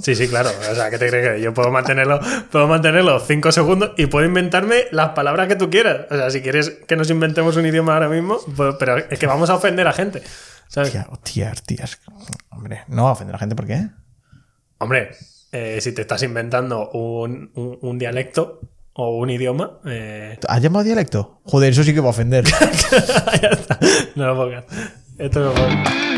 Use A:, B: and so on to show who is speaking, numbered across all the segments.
A: Sí, sí, claro. O sea, ¿qué te crees que yo puedo mantenerlo, puedo mantenerlo cinco segundos y puedo inventarme las palabras que tú quieras? O sea, si quieres que nos inventemos un idioma ahora mismo, pues- pero es que vamos a ofender a gente. ¿sabes?
B: Tía, hostias, tías. Hombre, no va a ofender a la gente, ¿por qué?
A: Hombre, eh, si te estás inventando un, un- un dialecto o un idioma, eh,
B: ¿Has llamado dialecto? Joder, eso sí que va a ofender.
A: ya está. No lo pongas. Esto no lo pongas.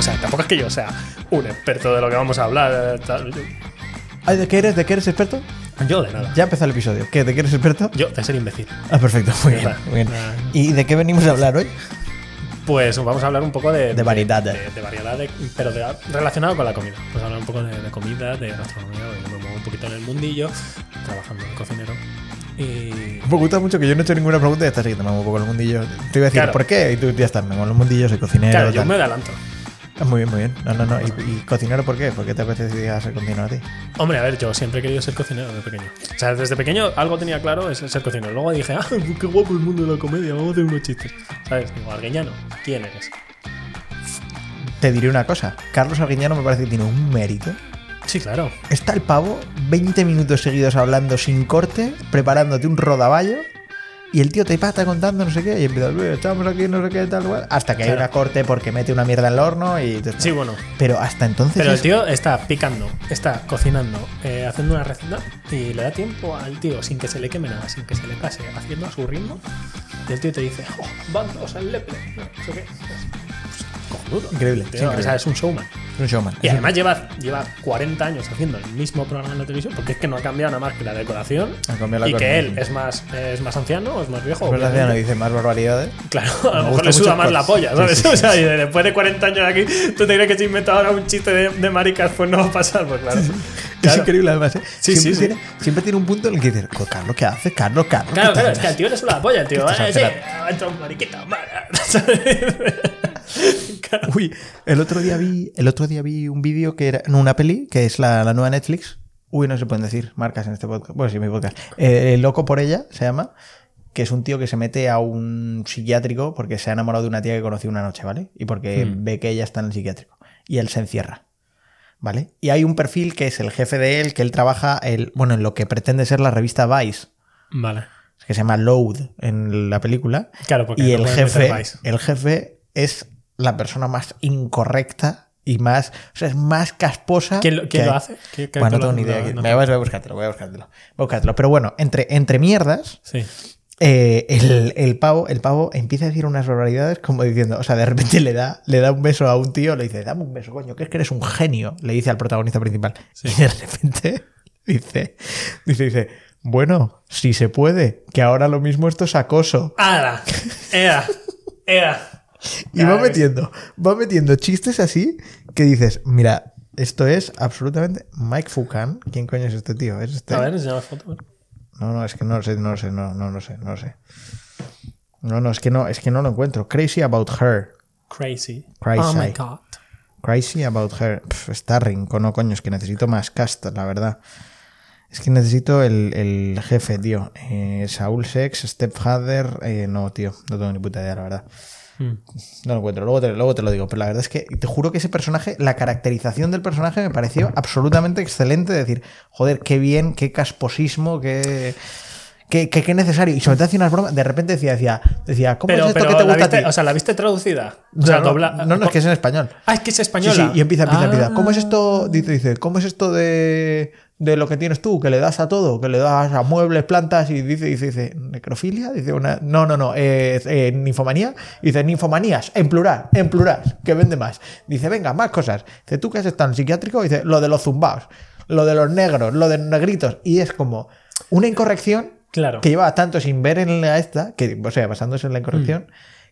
A: O sea, tampoco es que yo sea un experto de lo que vamos a hablar. eh, tal.
B: Ay, ¿De qué eres? ¿De qué eres experto?
A: Yo de nada.
B: Ya empezó el episodio. ¿Qué? ¿De qué eres experto?
A: Yo de ser imbécil.
B: Ah, perfecto. Muy bien. Muy bien.
A: Ah.
B: ¿Y de qué venimos a hablar hoy?
A: Pues vamos a hablar un poco de,
B: De variedad.
A: de, de variedad, de- pero de- relacionado con la comida. Vamos a hablar un poco de, comida, de gastronomía, me muevo un poquito en el mundillo, trabajando de cocinero. Y.
B: Me gusta mucho que yo no he hecho ninguna pregunta y estás aquí, me muevo un poco en el mundillo. Te iba a decir,
A: Claro.
B: ¿por qué? Y tú ya estás, me muevo en el mundillo, soy cocinero.
A: Claro, yo
B: tal.
A: me adelanto.
B: Muy bien, muy bien. No, no, no. ¿Y, y cocinero por qué? ¿Por qué te apetecía ser cocinero a ti?
A: Hombre, a ver, yo siempre he querido ser cocinero desde pequeño. O sea, desde pequeño algo tenía claro, es ser cocinero. Luego dije, ah, qué guapo el mundo de la comedia, vamos a hacer unos chistes. ¿Sabes? Digo, Argueñano, ¿quién eres?
B: Te diré una cosa. Carlos Arguiñano me parece que tiene un mérito.
A: Sí, claro.
B: Está el pavo 20 minutos seguidos hablando sin corte, preparándote un rodaballo. Y el tío te está contando no sé qué. Y empieza, "Eh, estamos aquí, no sé qué, tal cual. Hasta que hay una corte porque mete una mierda en el horno y. te-
A: Sí, bueno.
B: Pero hasta entonces.
A: Pero el
B: es-
A: tío está picando, está cocinando, eh, haciendo una receta y le da tiempo al tío sin que se le queme nada, sin que se le pase, haciendo a su ritmo. Y el tío te dice, oh, bandos al leple, no sé qué. Pues, cojonudo.
B: Increíble,
A: Tío,
B: sí, increíble.
A: o sea, es un showman.
B: Es un showman.
A: Y
B: Es un-
A: además lleva, lleva 40 años haciendo el mismo programa en la televisión, porque es que no ha cambiado nada más que la decoración.
B: Ha cambiado la
A: y que él es más, es más anciano o es más viejo.
B: Es verdad,
A: obviamente.
B: no dice más barbaridades.
A: Claro, a lo mejor le suda más la polla, ¿sabes?
B: sí, sí,
A: o sea, y después de 40 años aquí, ¿tú te crees que si invento ahora un chiste de, de maricas, pues no va a pasar? Pues claro.
B: Es increíble, además. ¿eh? Siempre. Tiene, siempre tiene un punto en el que dices, "Jo, Carlos, ¿qué haces? Carlos, Carlos.
A: Claro,
B: ¿qué
A: claro,
B: tal?".
A: es que al tío le suda la polla, el tío. Eh, sí, hecho un mariquita.
B: Uy, el otro día vi, el otro día vi un vídeo que era no, una peli, que es la, la nueva Netflix. Uy, no se pueden decir marcas en este podcast. Bueno, sí, mi podcast. Eh, Loco por ella se llama, que es un tío que se mete a un psiquiátrico porque se ha enamorado de una tía que conoció una noche, ¿vale? Y porque
A: Hmm.
B: ve que ella está en el psiquiátrico. Y él se encierra. ¿Vale? Y hay un perfil que es el jefe de él, que él trabaja el, bueno, en lo que pretende ser la revista Vice,
A: Vale.
B: que se llama Load en la película.
A: Claro, porque
B: y
A: no
B: el jefe, el jefe es la persona más incorrecta y más, o sea, es más casposa.
A: ¿Quién lo, quién
B: que
A: lo hace? ¿Qué- qué
B: Bueno, no tengo ni idea.
A: no-
B: voy a buscártelo, voy a buscártelo. Voy a buscártelo. Pero bueno, entre, entre mierdas,
A: Sí.
B: eh, el, el pavo, el pavo empieza a decir unas barbaridades como diciendo, o sea, de repente le da, le da un beso a un tío, le dice, dame un beso, coño, que es que eres un genio, le dice al protagonista principal.
A: Sí.
B: Y de repente dice, dice, dice, bueno, si se puede, que ahora lo mismo esto es acoso.
A: ¡Ea! ¡Ea!
B: Y va metiendo, va metiendo chistes así que dices, mira, esto es absolutamente Mike Fucan. ¿Quién coño es este tío? ¿Es este?
A: A ver, enseña la foto.
B: No, no, es que no lo sé, no lo sé, no, no lo sé, no lo sé. No, no, es que no, es que no lo encuentro. Crazy about her.
A: Crazy.
B: Crazy.
A: Oh my god.
B: Crazy about her. Pff, Starring, no coño, es que necesito más cast, la verdad. Es que necesito el, el jefe, tío. Eh, Saúl Sex, Stepfather. Eh, no, tío, no tengo ni puta idea, la verdad.
A: Hmm.
B: No lo encuentro, luego te, luego te lo digo, pero la verdad es que te juro que ese personaje, la caracterización del personaje me pareció absolutamente excelente. Decir, joder, qué bien, qué casposismo, qué, qué, qué- qué necesario. Y sobre todo hacía unas bromas, de repente decía, decía, decía ¿cómo
A: Pero,
B: es esto
A: pero
B: que te gusta a ti?
A: o sea, ¿la viste traducida? O
B: No,
A: sea,
B: no,
A: dobla.
B: no, no, es que es en español.
A: Ah, es que es
B: Sí,
A: española.
B: sí, y empieza, empieza,
A: Ah.
B: empieza. ¿Cómo es esto? Dice, dice, ¿cómo es esto de, de lo que tienes tú? Que le das a todo, que le das a muebles, plantas y dice, dice, dice, ¿necrofilia? Dice una. No, no, no, eh, eh, ninfomanía. Dice, ninfomanías, en plural, en plural, que vende más. Dice, venga, más cosas. Dice, ¿tú que has estado en psiquiátrico? Dice, lo de los zumbaos, lo de los negros, lo de los negritos. Y es como una incorrección
A: Claro.
B: que lleva tanto sin ver en la esta, que, o sea, basándose en la incorrección,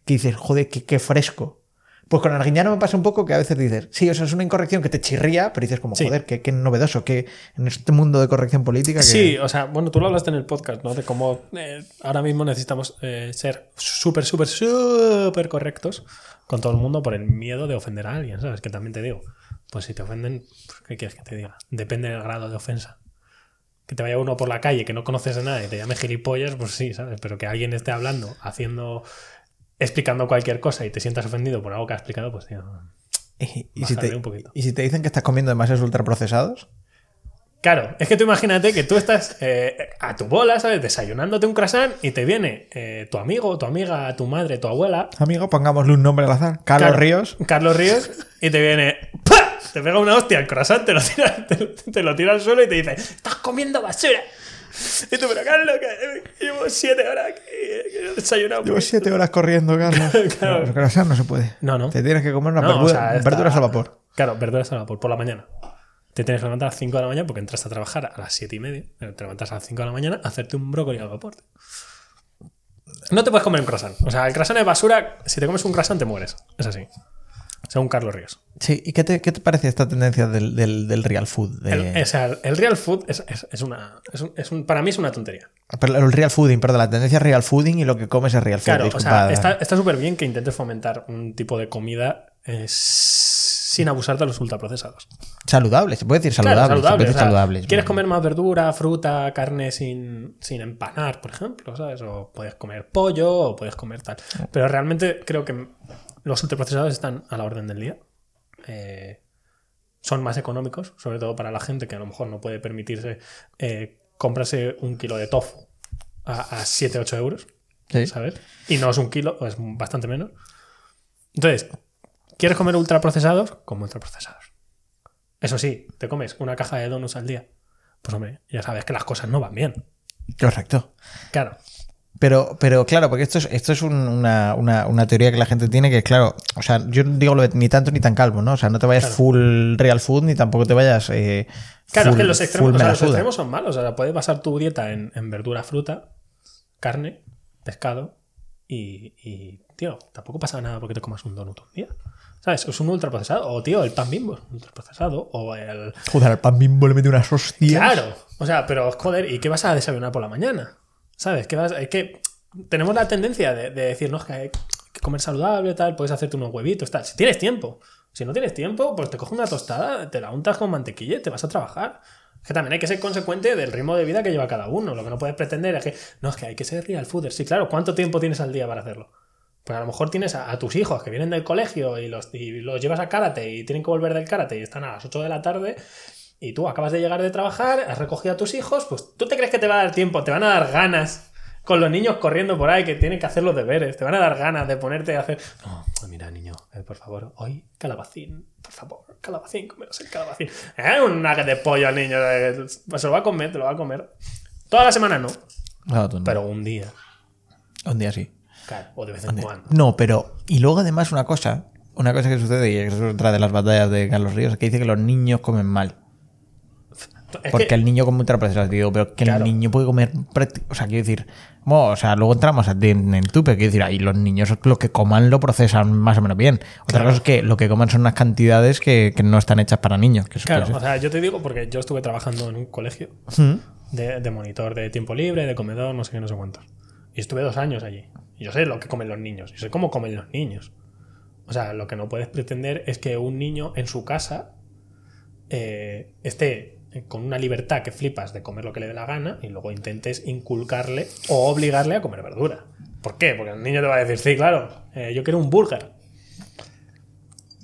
B: que dices, joder, qué, qué fresco. Pues con Arguiñano me pasa un poco que a veces dices, sí, o sea, es una incorrección que te chirría, pero dices como,
A: Sí.
B: joder, qué, qué novedoso, que en este mundo de corrección política que...
A: Sí, o sea, bueno, tú lo hablaste en el podcast, ¿no? De cómo eh, ahora mismo necesitamos eh, ser súper, súper, súper correctos con todo el mundo por el miedo de ofender a alguien, ¿sabes? Que también te digo, pues si te ofenden, pues, ¿qué quieres que te diga? Depende del grado de ofensa. Que te vaya uno por la calle que no conoces a nadie y te llame gilipollas, pues sí, ¿sabes? Pero que alguien esté hablando, haciendo, explicando cualquier cosa y te sientas ofendido por algo que ha explicado, pues tío.
B: Y, si te,
A: un poquito.
B: y si te dicen que estás comiendo demasiados ultraprocesados,
A: Claro, es que tú imagínate que tú estás eh, a tu bola, ¿sabes? Desayunándote un croissant y te viene eh, tu amigo, tu amiga, tu madre, tu abuela.
B: amigo, pongámosle un nombre al azar, Carlos Ríos,
A: Carlos Ríos, y te viene. ¡pah! Te pega una hostia al croissant, te lo tira, te, lo- te lo tira al suelo y te dice: ¡Estás comiendo basura! Y tú, pero Carlos, que llevo siete horas que he desayunado.
B: llevo siete horas corriendo, Carlos.
A: Claro.
B: No, pero, no se puede.
A: No, no.
B: Te tienes que comer unas
A: No, o
B: verdura-
A: sea, está-
B: verduras al vapor.
A: Claro, verduras al vapor por la mañana. Te tienes que levantar a las 5 de la mañana porque entras a trabajar a las 7 y media. Pero Te levantas a las 5 de la mañana a hacerte un brócoli al vapor. No te puedes comer un croissant. O sea, el croissant es basura. Si te comes un croissant, te mueres. Es así. Según Carlos Ríos.
B: Sí, ¿y qué te, qué te parece esta tendencia del, del- del real food? De-
A: El, o sea, el real food es, es- es una. es un- para mí es una tontería.
B: Pero El real fooding, perdón, la tendencia es real fooding y lo que comes es real food.
A: Claro, o sea, está súper bien que intentes fomentar un tipo de comida eh, sin abusar de los ultraprocesados.
B: Saludable, se puede decir
A: Claro,
B: saludable. se
A: saludable,
B: puede decir
A: o sea,
B: saludable,
A: ¿Quieres comer más verdura, fruta, carne sin, sin empanar, por ejemplo? ¿Sabes? O puedes comer pollo o puedes comer tal. Pero realmente creo que los ultraprocesados están a la orden del día. Eh, son más económicos, sobre todo para la gente que a lo mejor no puede permitirse eh, comprarse un kilo de tofu a, a 7-8 euros.
B: Sí.
A: ¿sabes? Y no es un kilo, es bastante menos. Entonces, ¿quieres comer ultraprocesados? Como ultraprocesados. Eso sí, te comes una caja de donuts al día. Pues hombre, ya sabes que las cosas no van bien.
B: Correcto.
A: Claro.
B: Pero, pero claro, porque esto es, esto es un- una, una- una teoría que la gente tiene que, claro, o sea, yo no digo lo de ni tanto ni tan calvo, ¿no? O sea, no te vayas
A: Claro.
B: full real food ni tampoco te vayas. eh,
A: Claro, es que los extremos, o sea, los extremos son malos. O sea, puedes basar tu dieta en, en verdura, fruta, carne, pescado y, y, tío, tampoco pasa nada porque te comas un donut un día. ¿Sabes? Es un ultraprocesado. O, tío, el pan bimbo es un ultraprocesado. O el,
B: Joder, al pan bimbo le mete unas hostias.
A: Claro. O sea, pero joder, ¿y qué vas a desayunar por la mañana? ¿Sabes? ¿Qué vas, es que tenemos la tendencia de, de decir, no, es que hay que comer saludable, tal, puedes hacerte unos huevitos, tal. Si tienes tiempo. Si no tienes tiempo, pues te coges una tostada, te la untas con mantequilla y te vas a trabajar. Que también hay que ser consecuente del ritmo de vida que lleva cada uno. Lo que no puedes pretender es que, no, es que hay que ser real fooder. Sí, claro, ¿cuánto tiempo tienes al día para hacerlo? Pues a lo mejor tienes a, a tus hijos que vienen del colegio y los, y los llevas a karate y tienen que volver del karate y están a las 8 de la tarde y tú acabas de llegar de trabajar, has recogido a tus hijos, pues tú te crees que te va a dar tiempo, te van a dar ganas con los niños corriendo por ahí que tienen que hacer los deberes, te van a dar ganas de ponerte a hacer... No, mira niño, eh, por favor, hoy calabacín, por favor, calabacín, comeros el calabacín. Eh, un nugget de pollo al niño, eh, se lo va a comer, te lo va a comer. Toda la semana no,
B: no.
A: pero un día,
B: Un día sí.
A: claro, o de vez en cuando.
B: No, pero. Y luego además una cosa. Una cosa que sucede, y es otra de las batallas de Carlos Ríos, que dice que los niños comen mal.
A: Es
B: Porque
A: que-
B: el niño come ultraprocesados. Digo, pero que
A: Claro.
B: el niño puede comer. O sea, quiero decir. bueno, o sea, luego entramos en, en tu, pero quiero decir, ahí los niños lo que coman lo procesan más o menos bien. Otra
A: Claro.
B: cosa es que lo que coman son unas cantidades que, que no están hechas para niños. Que
A: Claro, o sea, yo te digo porque yo estuve trabajando en un colegio.
B: Mm.
A: de, de monitor de tiempo libre, de comedor, no sé qué, no sé cuántos. Y estuve dos años allí. Y yo sé lo que comen los niños. Yo sé cómo comen los niños. O sea, lo que no puedes pretender es que un niño en su casa eh, esté con una libertad que flipas de comer lo que le dé la gana y luego intentes inculcarle o obligarle a comer verdura. ¿Por qué? Porque el niño te va a decir, sí, claro, eh, yo quiero un burger.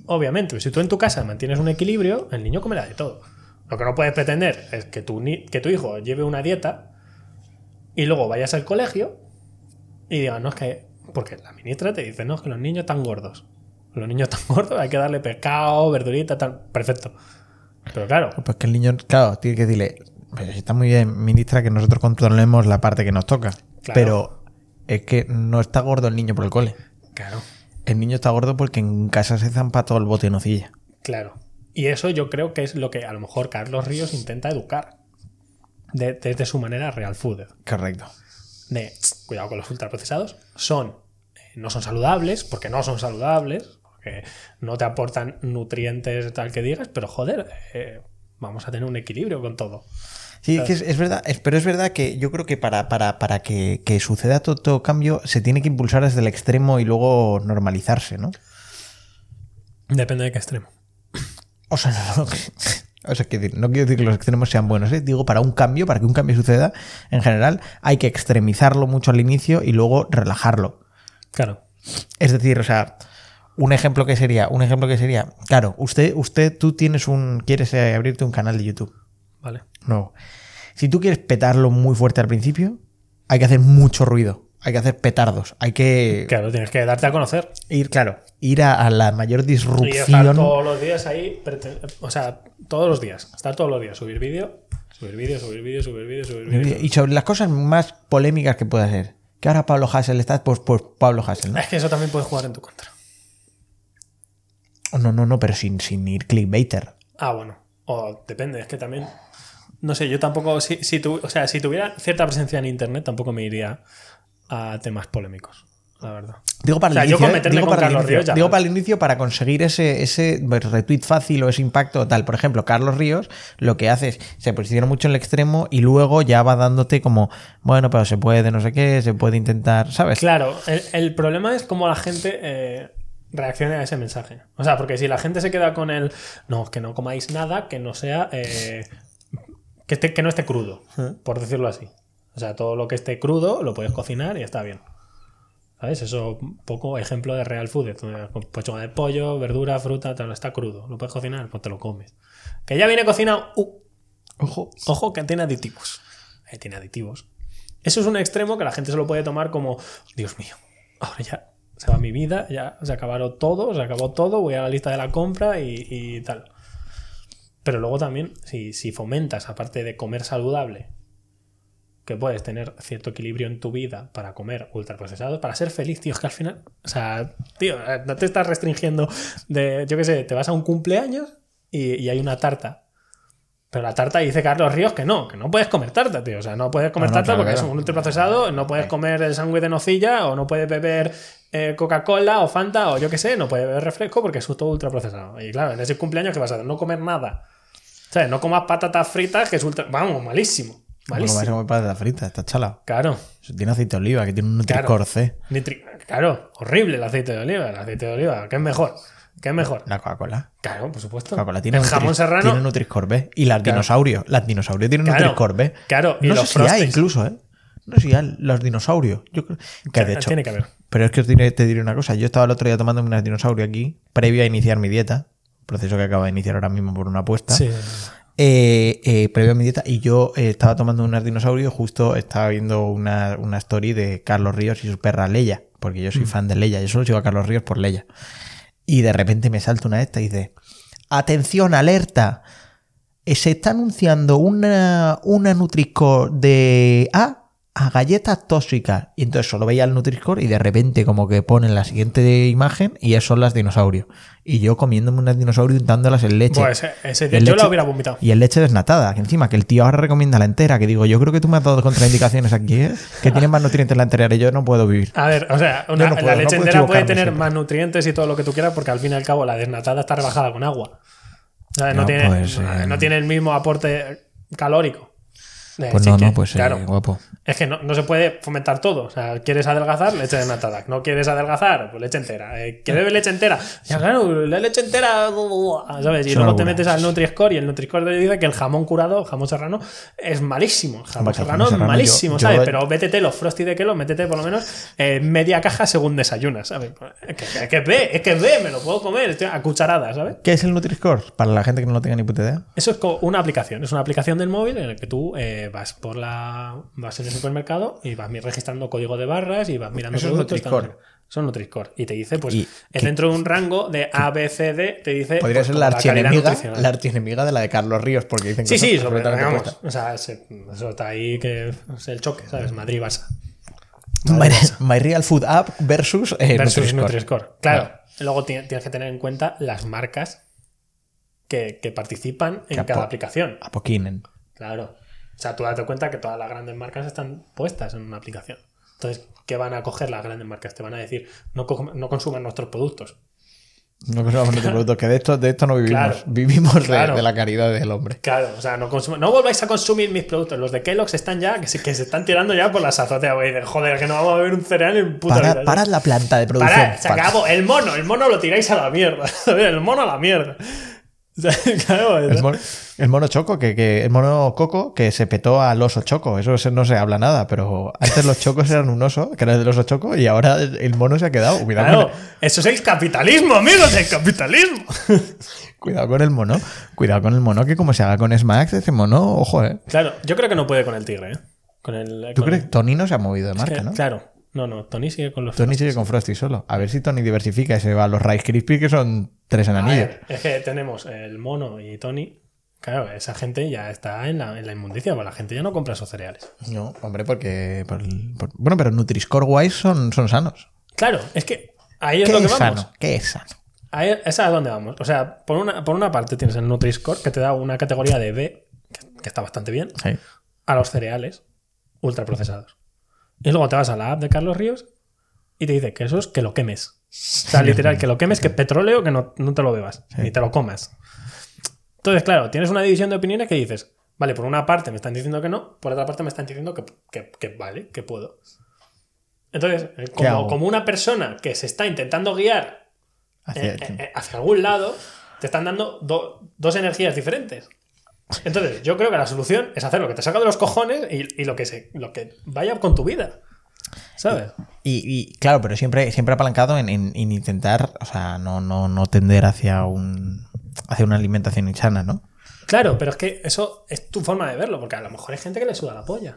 A: Obviamente, si tú en tu casa mantienes un equilibrio, el niño comerá de todo. Lo que no puedes pretender es que tu, que tu hijo lleve una dieta y luego vayas al colegio y digas, no, es que. Porque la ministra te dice, no, es que los niños están gordos. Los niños están gordos, hay que darle pescado, verdurita, tal. Perfecto. Pero claro,
B: Pues que el niño, claro, tiene que decirle, "Pero está muy bien, ministra, que nosotros controlemos la parte que nos toca.
A: Claro.
B: Pero es que no está gordo el niño por el cole.
A: claro,
B: El niño está gordo porque en casa se zampa todo el bote de nocilla.
A: claro. Y eso yo creo que es lo que a lo mejor Carlos Ríos intenta educar. de- desde su manera real food.
B: Correcto.
A: de cuidado con los ultraprocesados, son, eh, no son saludables, porque no son saludables, porque porque no te aportan nutrientes tal que digas, pero joder, eh, vamos a tener un equilibrio con todo.
B: Sí, que es, es verdad, es- pero es verdad que yo creo que para, para, para que, que suceda todo, todo cambio se tiene que impulsar desde el extremo y luego normalizarse, ¿no?
A: Depende de qué extremo.
B: O sea, no, no, o sea, no quiero decir que los extremos sean buenos, ¿eh? digo, para un cambio, para que un cambio suceda, en general, hay que extremizarlo mucho al inicio y luego relajarlo.
A: Claro.
B: Es decir, o sea, un ejemplo que sería, un ejemplo que sería, claro, usted, usted, tú tienes un, quieres eh, abrirte un canal de YouTube.
A: Vale.
B: No. Si tú quieres petarlo muy fuerte al principio, hay que hacer mucho ruido. Hay que hacer petardos. Hay que
A: Claro, tienes que darte a conocer.
B: ir, claro, ir a, a la mayor
A: Y estar
B: disrupción.
A: todos los días ahí, o sea, todos los días. Estar todos los días. Subir vídeo, subir vídeo, subir vídeo, subir vídeo, subir vídeo.
B: Y sobre las cosas más polémicas que pueda ser. Que ahora Pablo Hassel está, pues, pues Pablo Hassel, ¿no?
A: Es que eso también puede jugar en tu contra.
B: No, no, no, pero sin, sin ir clickbaiter.
A: Ah, bueno. O depende, es que también. No sé, yo tampoco. Si, si tu- o sea, si tuviera cierta presencia en internet, tampoco me iría a temas polémicos. La verdad.
B: Digo para
A: O sea,
B: el inicio, ¿eh? digo, para el inicio,
A: Ríos ya
B: digo
A: vale.
B: para el inicio para conseguir ese, ese retweet fácil o ese impacto tal. Por ejemplo, Carlos Ríos lo que hace es se posiciona mucho en el extremo y luego ya va dándote como, bueno, pero se puede, no sé qué, se puede intentar, ¿sabes?
A: Claro, el, el problema es cómo la gente eh, reacciona a ese mensaje. O sea, porque si la gente se queda con el. No, que no comáis nada que no sea. eh, que, esté- que no esté crudo, por decirlo así. O sea, todo lo que esté crudo lo puedes cocinar y está bien. ¿Sabes? Eso, un poco ejemplo de real food. pechuga de pollo, verdura, fruta, tal, está crudo. ¿Lo puedes cocinar? Pues te lo comes. Que ya viene cocinado. Uh,
B: Ojo.
A: Ojo que tiene aditivos. Eh, tiene aditivos. Eso es un extremo que la gente se lo puede tomar como, Dios mío, ahora ya se va mi vida, ya se acabaron todo, se acabó todo, voy a la lista de la compra y, y tal. Pero luego también, si, si fomentas, aparte de comer saludable, que puedes tener cierto equilibrio en tu vida para comer ultraprocesados, para ser feliz, tío, es que al final, o sea, tío, no te estás restringiendo de, yo qué sé, te vas a un cumpleaños y, y hay una tarta pero la tarta dice Carlos Ríos que no, que no puedes comer tarta, tío. O sea, no puedes comer
B: No, no,
A: tarta
B: claro,
A: porque
B: claro.
A: es un ultraprocesado, no puedes comer el sándwich de nocilla, o no puedes beber eh, Coca-Cola o Fanta, o yo qué sé, no puedes beber refresco porque es todo ultraprocesado. Y claro, en ese cumpleaños, ¿qué vas a hacer? No comer nada. ¿Sabes? No comas patatas fritas, que es ultra. Vamos, malísimo. Malísimo.
B: vais a comer patata frita, está chala.
A: Claro.
B: Tiene aceite de oliva, que tiene un C.
A: Nitri- Claro, horrible el aceite de oliva. El aceite de oliva, ¿qué es mejor? ¿Qué es mejor?
B: La Coca-Cola.
A: Claro, por supuesto.
B: Coca-Cola tiene,
A: el jamón serrano.
B: tiene Nutri-Score B. Y las
A: Claro.
B: dinosaurios. Las dinosaurios tienen
A: Claro,
B: Nutri-Score B.
A: claro, y
B: No
A: los
B: sé si hay incluso, ¿eh? No sé los dinosaurios. Yo creo que de hecho.
A: Tiene que haber.
B: Pero es que os diré- te diré una cosa. Yo estaba el otro día tomando unas dinosaurio aquí, previo a iniciar mi dieta. Proceso que acabo de iniciar ahora mismo por una apuesta.
A: Sí.
B: Eh, eh, previo a mi dieta. Y yo eh, estaba tomando unas dinosaurio. Justo estaba viendo una, una story de Carlos Ríos y su perra Leia. Porque yo soy
A: Mm.
B: fan de Leia. Yo solo sigo a Carlos Ríos por Leia. Y de repente me salta una de estas y dice: Atención, alerta. Se está anunciando una, una Nutri-Score de A a galletas tóxicas. Y entonces solo veía el Nutri-Score y de repente como que ponen la siguiente imagen y eso son las dinosaurios. Y yo comiéndome unas dinosaurios untándolas en leche.
A: Pues ese, ese día
B: En
A: yo
B: leche-
A: la hubiera vomitado.
B: Y en leche desnatada, que encima que el tío ahora recomienda la entera, que digo, yo creo que tú me has dado contraindicaciones aquí, ¿eh? Que tiene más nutrientes la entera y yo no puedo vivir.
A: A ver, o sea, una-
B: Yo no puedo,
A: la leche entera puede tener
B: siempre.
A: más nutrientes y todo lo que tú quieras, porque al fin y al cabo la desnatada está rebajada con agua. No,
B: No,
A: tiene,
B: pues, eh,
A: no tiene el mismo aporte calórico. Eh,
B: Pues no,
A: que,
B: no, pues eh,
A: claro.
B: guapo.
A: Es que no, no se puede fomentar todo. O sea, ¿quieres adelgazar? Leche desnatada. ¿No quieres adelgazar? Pues leche entera. Eh, ¿Quieres beber leche entera? Ya, claro, la leche entera. ¿Sabes? Y luego te metes al Nutri-Score y el Nutri-Score te dice que el jamón curado, el jamón serrano, es malísimo. El jamón
B: que
A: serrano es malísimo,
B: yo- yo-
A: ¿sabes? Pero métete los frosty de Kelo, métete por lo menos eh, media caja según desayunas, ¿sabes? Es que, es que es que B, me lo puedo comer estoy a cucharadas, ¿sabes?
B: ¿Qué es el Nutri-Score? Para la gente que no lo tenga ni puta idea.
A: Eso es una aplicación, es una aplicación del móvil en la que tú eh, vas por la vas en el supermercado y vas registrando código de barras y vas mirando
B: Eso es
A: productos,
B: Nutri-Score.
A: Y te dice, pues, es dentro de un rango de A, B, C, D, te dice.
B: Podría
A: pues,
B: ser la archienemiga, la archienemiga de la de Carlos Ríos, porque dicen que
A: Sí, sí,
B: son
A: sobre,
B: opuestas.
A: o sea, se- eso está ahí que es el choque, ¿sabes? Madrid-Barça.
B: My, My Real Food App versus, eh,
A: versus
B: Nutri-Score.
A: Claro. Luego ti- tienes que tener en cuenta las marcas que, que participan en
B: Que
A: cada aplicación.
B: Apoquinen.
A: Claro. O sea, tú date cuenta que todas las grandes marcas están puestas en una aplicación. Entonces, ¿qué van a coger las grandes marcas? Te van a decir, no, no consuman nuestros productos.
B: No consumamos nuestros productos, que de esto, de esto no vivimos.
A: Claro.
B: Vivimos de,
A: Claro.
B: de la caridad del hombre.
A: Claro, o sea, no, consuma- no volváis a consumir mis productos. Los de Kellogg's están ya, que se, que se están tirando ya por las azoteas, güey. de, Joder, que no vamos a beber un cereal en puta
B: Para,
A: vida.
B: parad la planta de producción.
A: Parad, se
B: Para.
A: acabó. El mono, el mono lo tiráis a la mierda. El mono a la mierda. Claro,
B: El mono, el mono choco, que, que- el mono coco que se petó al oso choco. Eso se- no se habla nada, pero antes los chocos eran un oso, que era del oso choco, y ahora el el mono se ha quedado. Cuidado,
A: Claro,
B: con,
A: eso es el capitalismo, amigos, el capitalismo.
B: cuidado con el mono. Cuidado con el mono, que como se haga con Smacks, ese mono, ojo, eh.
A: Claro, yo creo que no puede con el tigre, ¿eh? Con el,
B: ¿Tú
A: con
B: crees?
A: el-
B: Tony no se ha movido de
A: es
B: marca,
A: que,
B: ¿no?
A: Claro, no, no, Tony sigue con los.
B: Tony sigue con Frosty solo. A ver si Tony diversifica y se va a los Rice Krispies, que son tres
A: A
B: enanillos.
A: ver, es que tenemos el mono y Tony. Claro, esa gente ya está en la, en la inmundicia, porque la gente ya no compra esos cereales.
B: No, hombre, porque. por el- por- bueno, pero Nutri-Score Wise son, son sanos.
A: Claro, es que ahí es
B: ¿Qué
A: lo que
B: es
A: vamos.
B: sano? ¿Qué es sano?
A: Ahí, esa es a dónde vamos. O sea, por una, por una parte tienes el Nutri-Score, que te da una categoría de B, que, que está bastante bien,
B: Sí.
A: a los cereales ultraprocesados. Y luego te vas a la app de Carlos Ríos y te dice que eso es que lo quemes. O sea, literal, que lo quemes, que petróleo, que no, no te lo bebas, ni te lo comas. Entonces, claro, tienes una división de opiniones que dices, vale, por una parte me están diciendo que no, por otra parte me están diciendo que, que- que vale, que puedo. Entonces, eh, como, como una persona que se está intentando guiar
B: Hacia-
A: eh, eh, hacia algún lado, te están dando do- dos energías diferentes. Entonces, yo creo que la solución es hacer lo que te saca de los cojones y, y lo, que se, lo que vaya con tu vida. ¿Sabes?
B: Y, y, claro, pero siempre, siempre apalancado en, en- en intentar, o sea, no, no, no tender hacia un hacia una alimentación insana, ¿no?
A: Claro, pero es que eso es tu forma de verlo, porque a lo mejor hay gente que le suda la polla.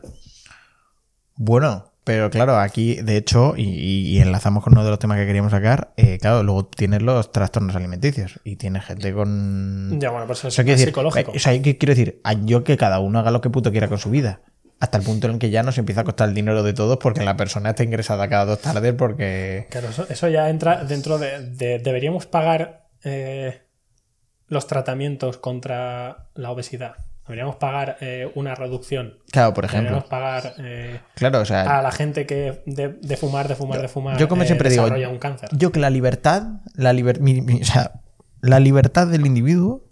B: Bueno, pero claro, aquí, de hecho, y, enlazamos con uno de los temas que queríamos sacar, eh, claro, luego tienes los trastornos alimenticios y tienes gente con...
A: Ya, bueno, pues eso
B: O
A: es
B: sea, quiero decir,
A: psicológico.
B: eh, o sea, ¿qué quiero decir? Yo que cada uno haga lo que puto quiera con su vida. Hasta el punto en el que ya nos empieza a costar el dinero de todos porque la persona está ingresada cada dos tardes porque...
A: Claro, eso, eso ya entra dentro de. de- deberíamos pagar eh, los tratamientos contra la obesidad. Deberíamos pagar eh, una reducción.
B: Claro, por ejemplo.
A: Deberíamos pagar eh,
B: Claro, o sea...
A: a la gente que de, de fumar, de fumar, de fumar.
B: yo como
A: eh,
B: siempre digo,
A: un cáncer.
B: Yo que la libertad, la, liber- mi- mi- o sea, la libertad del individuo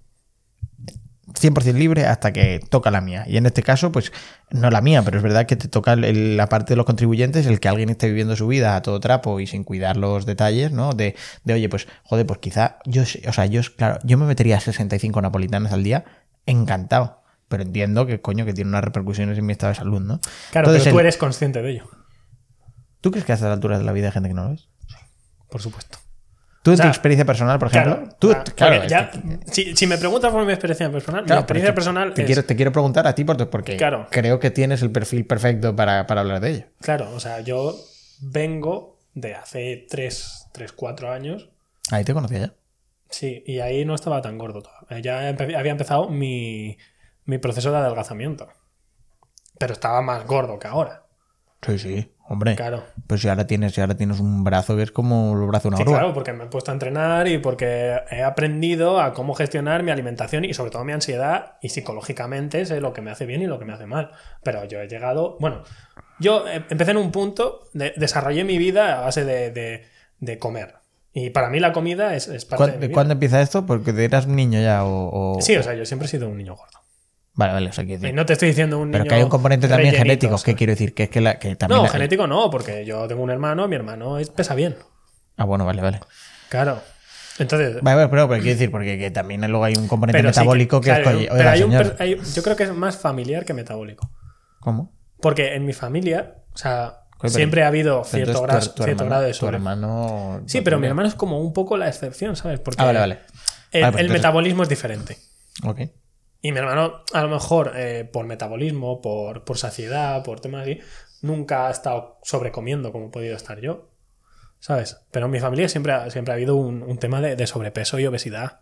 B: 100% libre hasta que toca la mía. Y en este caso, pues no la mía, pero es verdad que te toca el- la parte de los contribuyentes, el que alguien esté viviendo su vida a todo trapo y sin cuidar los detalles, ¿no? De, de oye, pues, joder, pues quizá yo, o sea, yo, claro, yo me metería 65 napolitanas al día, encantado. Pero entiendo que, coño, que tiene unas repercusiones en mi estado de salud, ¿no?
A: Claro,
B: Entonces,
A: pero tú
B: el-
A: eres consciente de ello,
B: ¿Tú crees que a estas alturas de la vida hay gente que no lo es?
A: por supuesto.
B: Tú en
A: O sea,
B: tu experiencia personal, por ejemplo,
A: Claro,
B: tú, claro,
A: porque ya- si, si me preguntas por mi experiencia personal,
B: Claro,
A: mi experiencia personal
B: te,
A: es.
B: quiero, te quiero preguntar a ti porque, porque
A: Claro.
B: creo que tienes el perfil perfecto para, para hablar de ello.
A: Claro, o sea, yo vengo de hace 3, 3 4 años.
B: Ahí te conocía ya.
A: Sí, y ahí no estaba tan gordo todavía. Ya empe- había empezado mi, mi proceso de adelgazamiento. Pero estaba más gordo que ahora.
B: Sí, sí, hombre.
A: Claro.
B: Pues si ahora tienes, si ahora tienes un brazo que es como el brazo de una
A: Sí,
B: oruga.
A: claro, porque me he puesto a entrenar y porque he aprendido a cómo gestionar mi alimentación y sobre todo mi ansiedad y psicológicamente sé lo que me hace bien y lo que me hace mal. Pero yo he llegado, bueno, yo eh, empecé en un punto, de- desarrollé mi vida a base de, de- de comer. Y para mí la comida es, es parte de
B: ¿Cuándo,
A: mi vida.
B: cuándo empieza esto? Porque eras un niño ya o... o-
A: Sí, o sea, yo siempre he sido un niño gordo.
B: Vale, vale, o sea,
A: Y
B: decir-
A: no te estoy diciendo un niño
B: Pero que hay un componente también genético. ¿Qué
A: ¿sabes?
B: quiero decir? Que es que, la, que también...
A: No,
B: la-
A: genético no, porque yo tengo un hermano, mi hermano es- pesa bien.
B: Ah, bueno, vale, vale.
A: Claro. Entonces,
B: Vale, vale, pero, pero quiero decir, porque que también luego hay un componente
A: sí
B: metabólico que,
A: claro,
B: es...
A: pero
B: oiga,
A: hay un
B: señor,
A: per- hay- yo creo que es más familiar que metabólico.
B: ¿Cómo?
A: Porque en mi familia, o sea,
B: pero-
A: siempre ha habido cierto, grado,
B: tu- tu
A: cierto
B: hermano-
A: grado de
B: tu
A: sobre.
B: hermano...
A: Sí, pero mi hermano es como un poco la excepción, ¿sabes? Porque
B: Ah, vale, vale.
A: el,
B: Vale, pues
A: el
B: entonces-
A: metabolismo es diferente.
B: Ok.
A: Y mi hermano, a lo mejor, eh, por metabolismo, por, por saciedad, por temas así, nunca ha estado sobrecomiendo como he podido estar yo. ¿Sabes? Pero en mi familia siempre ha, siempre ha habido un, un tema de, de sobrepeso y obesidad.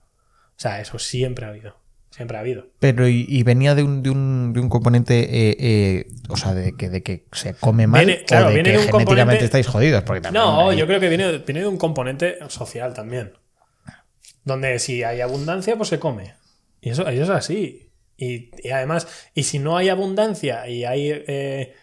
A: O sea, eso siempre ha habido. Siempre ha habido.
B: Pero y, y venía de un, de un, de un componente, eh, eh, o sea, de que, de que se come mal
A: Viene- claro,
B: o de
A: viene
B: que
A: de un
B: genéticamente
A: componente-
B: estáis jodidos. Porque también
A: No,
B: hay-
A: yo creo que viene, viene de un componente social también. Donde si hay abundancia, pues se come. Y eso, eso es así. Y, y además, y si no hay abundancia y hay eh,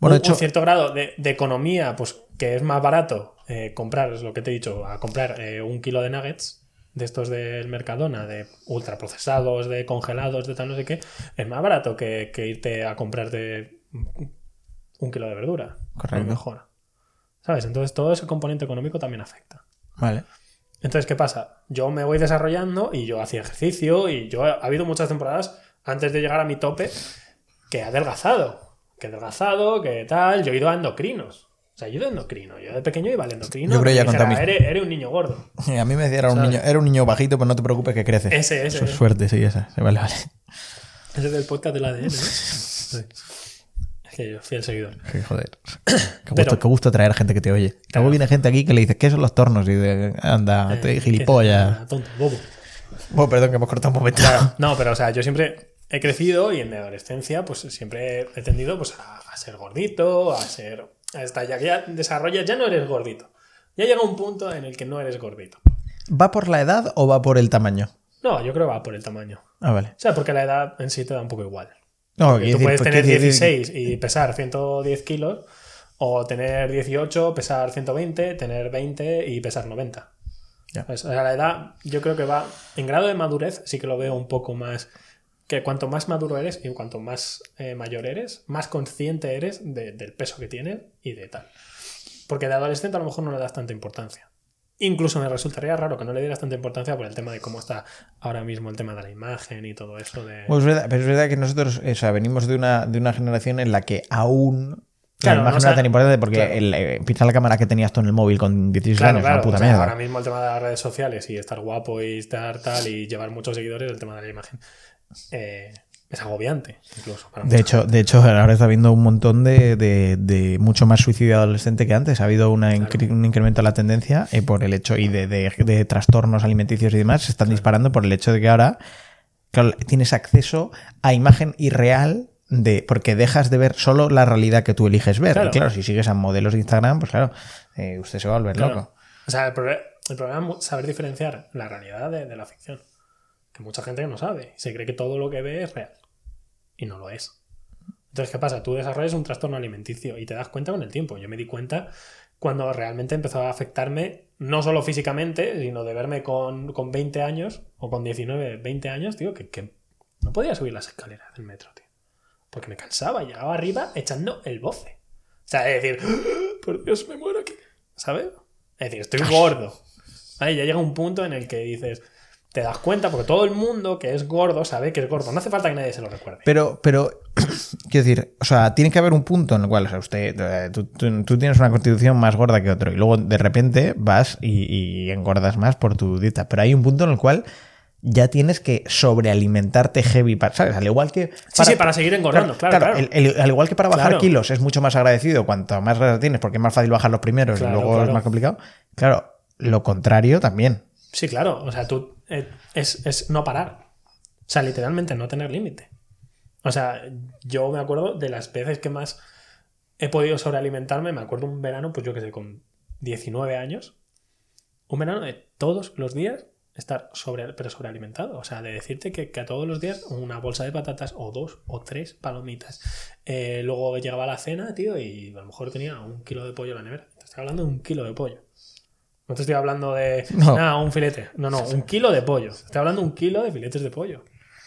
B: Bueno,
A: un,
B: de hecho-
A: un cierto grado de, de economía, pues que es más barato eh, comprar, es lo que te he dicho, a comprar eh, un kilo de nuggets, de estos del Mercadona, de ultraprocesados, de congelados, de tal no sé qué, es más barato que, que irte a comprarte un kilo de verdura.
B: Correcto.
A: A lo mejor. ¿Sabes? Entonces todo ese componente económico también afecta.
B: Vale.
A: Entonces, ¿qué pasa? Yo me voy desarrollando y yo hacía ejercicio y yo ha habido muchas temporadas antes de llegar a mi tope que he adelgazado. Que he adelgazado, que tal. Yo he ido a endocrinos. O sea, yo he ido a endocrino. Yo de pequeño iba al endocrino.
B: Yo creo
A: que
B: ya
A: dijera,
B: mis-
A: eres, eres un niño gordo.
B: A mí me decía, era un, niño, era un niño bajito, pero no te preocupes que crece.
A: Ese, ese.
B: Eso es suerte, sí, esa. Sí, Vale, vale.
A: Ese es del podcast del ADN, ¿no? Sí. Que yo fui el seguidor.
B: Joder. Qué gusto,
A: Pero-
B: qué gusto traer gente que te oye. Luego viene gente aquí que le dice, ¿qué son los tornos? Y de, anda, te
A: Eh,
B: gilipollas.
A: Tonto, bobo.
B: Oh, perdón, que hemos cortado un momento.
A: No, pero o sea, yo siempre he crecido y en mi adolescencia, pues siempre he tendido pues, a, a ser gordito, a ser. Hasta ya que ya desarrollas, ya no eres gordito. Ya llega un punto en el que no eres gordito.
B: ¿Va por la edad o va por el tamaño?
A: No, yo creo que va por el tamaño.
B: Ah, vale.
A: O sea, porque la edad en sí te da un poco igual.
B: No,
A: tú
B: decir,
A: puedes
B: pues,
A: tener
B: quiero decir-
A: 16 y pesar 110 kilos, o tener 18, pesar 120, tener 20 y pesar 90.
B: Ya.
A: ¿Sabes? O sea, la edad, yo creo que va en grado de madurez, sí que lo veo un poco más. Que cuanto más maduro eres y cuanto más eh, mayor eres, más consciente eres de- del peso que tienes y de tal. Porque de adolescente a lo mejor no le das tanta importancia. Incluso me resultaría raro que no le dieras tanta importancia por el tema de cómo está ahora mismo el tema de la imagen y todo eso. De...
B: Pues es verdad, pero es verdad que nosotros o sea, venimos de una, de una generación en la que aún
A: Claro,
B: la imagen
A: no
B: no era tan importante porque
A: claro.
B: el, eh, la cámara que tenías tú en el móvil con 16
A: Claro,
B: años,
A: claro.
B: una puta
A: o sea,
B: mierda.
A: ahora mismo el tema de las redes sociales y estar guapo y estar tal y llevar muchos seguidores, el tema de la imagen, eh, es agobiante incluso. para
B: De hecho,
A: gente.
B: de hecho, ahora está habiendo un montón de, de- de mucho más suicidio adolescente que antes. Ha habido una incre- un incremento en la tendencia eh, por el hecho y de, de- de trastornos alimenticios y demás. Se están disparando por el hecho de que ahora claro, tienes acceso a imagen irreal de porque dejas de ver solo la realidad que tú eliges ver.
A: Claro.
B: Y claro, si sigues a modelos de Instagram, pues claro, eh, usted se va a volver loco.
A: O sea, el, proble- el problema es saber diferenciar la realidad de, de la ficción. Que mucha gente no sabe. Se cree que todo lo que ve es real. Y no lo es. Entonces, ¿qué pasa? Tú desarrollas un trastorno alimenticio y te das cuenta con el tiempo. Yo me di cuenta cuando realmente empezó a afectarme, no solo físicamente, sino de verme con, con 20 años o con 19, 20 años, tío, que, que no podía subir las escaleras del metro, tío. Porque me cansaba, llegaba arriba echando el boce. O sea, es decir, por Dios, me muero aquí. ¿Sabes? Es decir, estoy gordo. Ahí ya llega un punto en el que dices, te das cuenta, porque todo el mundo que es gordo sabe que es gordo. No hace falta que nadie se lo recuerde.
B: Pero, pero, quiero decir, o sea, tiene que haber un punto en el cual, o sea, usted, eh, tú, tú- tú tienes una constitución más gorda que otro y luego de repente vas y, y engordas más por tu dieta. Pero hay un punto en el cual ya tienes que sobrealimentarte heavy, para, ¿sabes? Al igual que...
A: Sí, sí, para seguir engordando, claro, claro.
B: el- el- al igual que para bajar
A: Claro.
B: kilos es mucho más agradecido cuanto más grasa tienes porque es más fácil bajar los primeros y luego es más complicado. Claro, lo contrario también.
A: Sí, claro. O sea, tú eh, es, es no parar. O sea, literalmente no tener límite. O sea, yo me acuerdo de las veces que más he podido sobrealimentarme. Me acuerdo un verano, pues yo que sé, con 19 años. Un verano de todos los días estar sobre, pero sobrealimentado. O sea, de decirte que, que a todos los días una bolsa de patatas o dos o tres palomitas. Eh, luego llegaba la cena, tío, y a lo mejor tenía un kilo de pollo en la nevera. Te hablando de un kilo de pollo. No te estoy hablando de
B: No.
A: nada, un filete. No, no, un kilo de pollo. Estoy hablando de un kilo de filetes de pollo.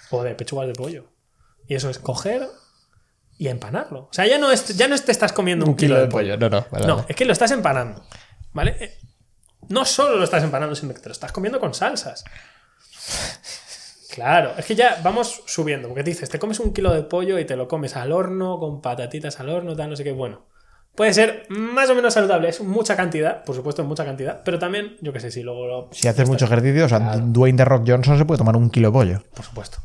A: O de pechugas de pollo. Y eso es coger y empanarlo. O sea, ya no, es, ya no te estás comiendo un, kilo, de pollo.
B: No, no, vale,
A: No,
B: vale.
A: es que lo estás empanando. ¿Vale? Eh, No solo lo estás empanando, sino que te lo estás comiendo con salsas. Claro, es que ya vamos subiendo, porque dices, te comes un kilo de pollo y te lo comes al horno, con patatitas al horno, tal, no sé qué. Bueno, puede ser más o menos saludable, es mucha cantidad, por supuesto, es mucha cantidad, pero también, yo qué sé, si luego lo.
B: Si haces mucho ejercicio, o sea,
A: Claro.
B: Dwayne The Rock Johnson se puede tomar un kilo de pollo.
A: Por supuesto.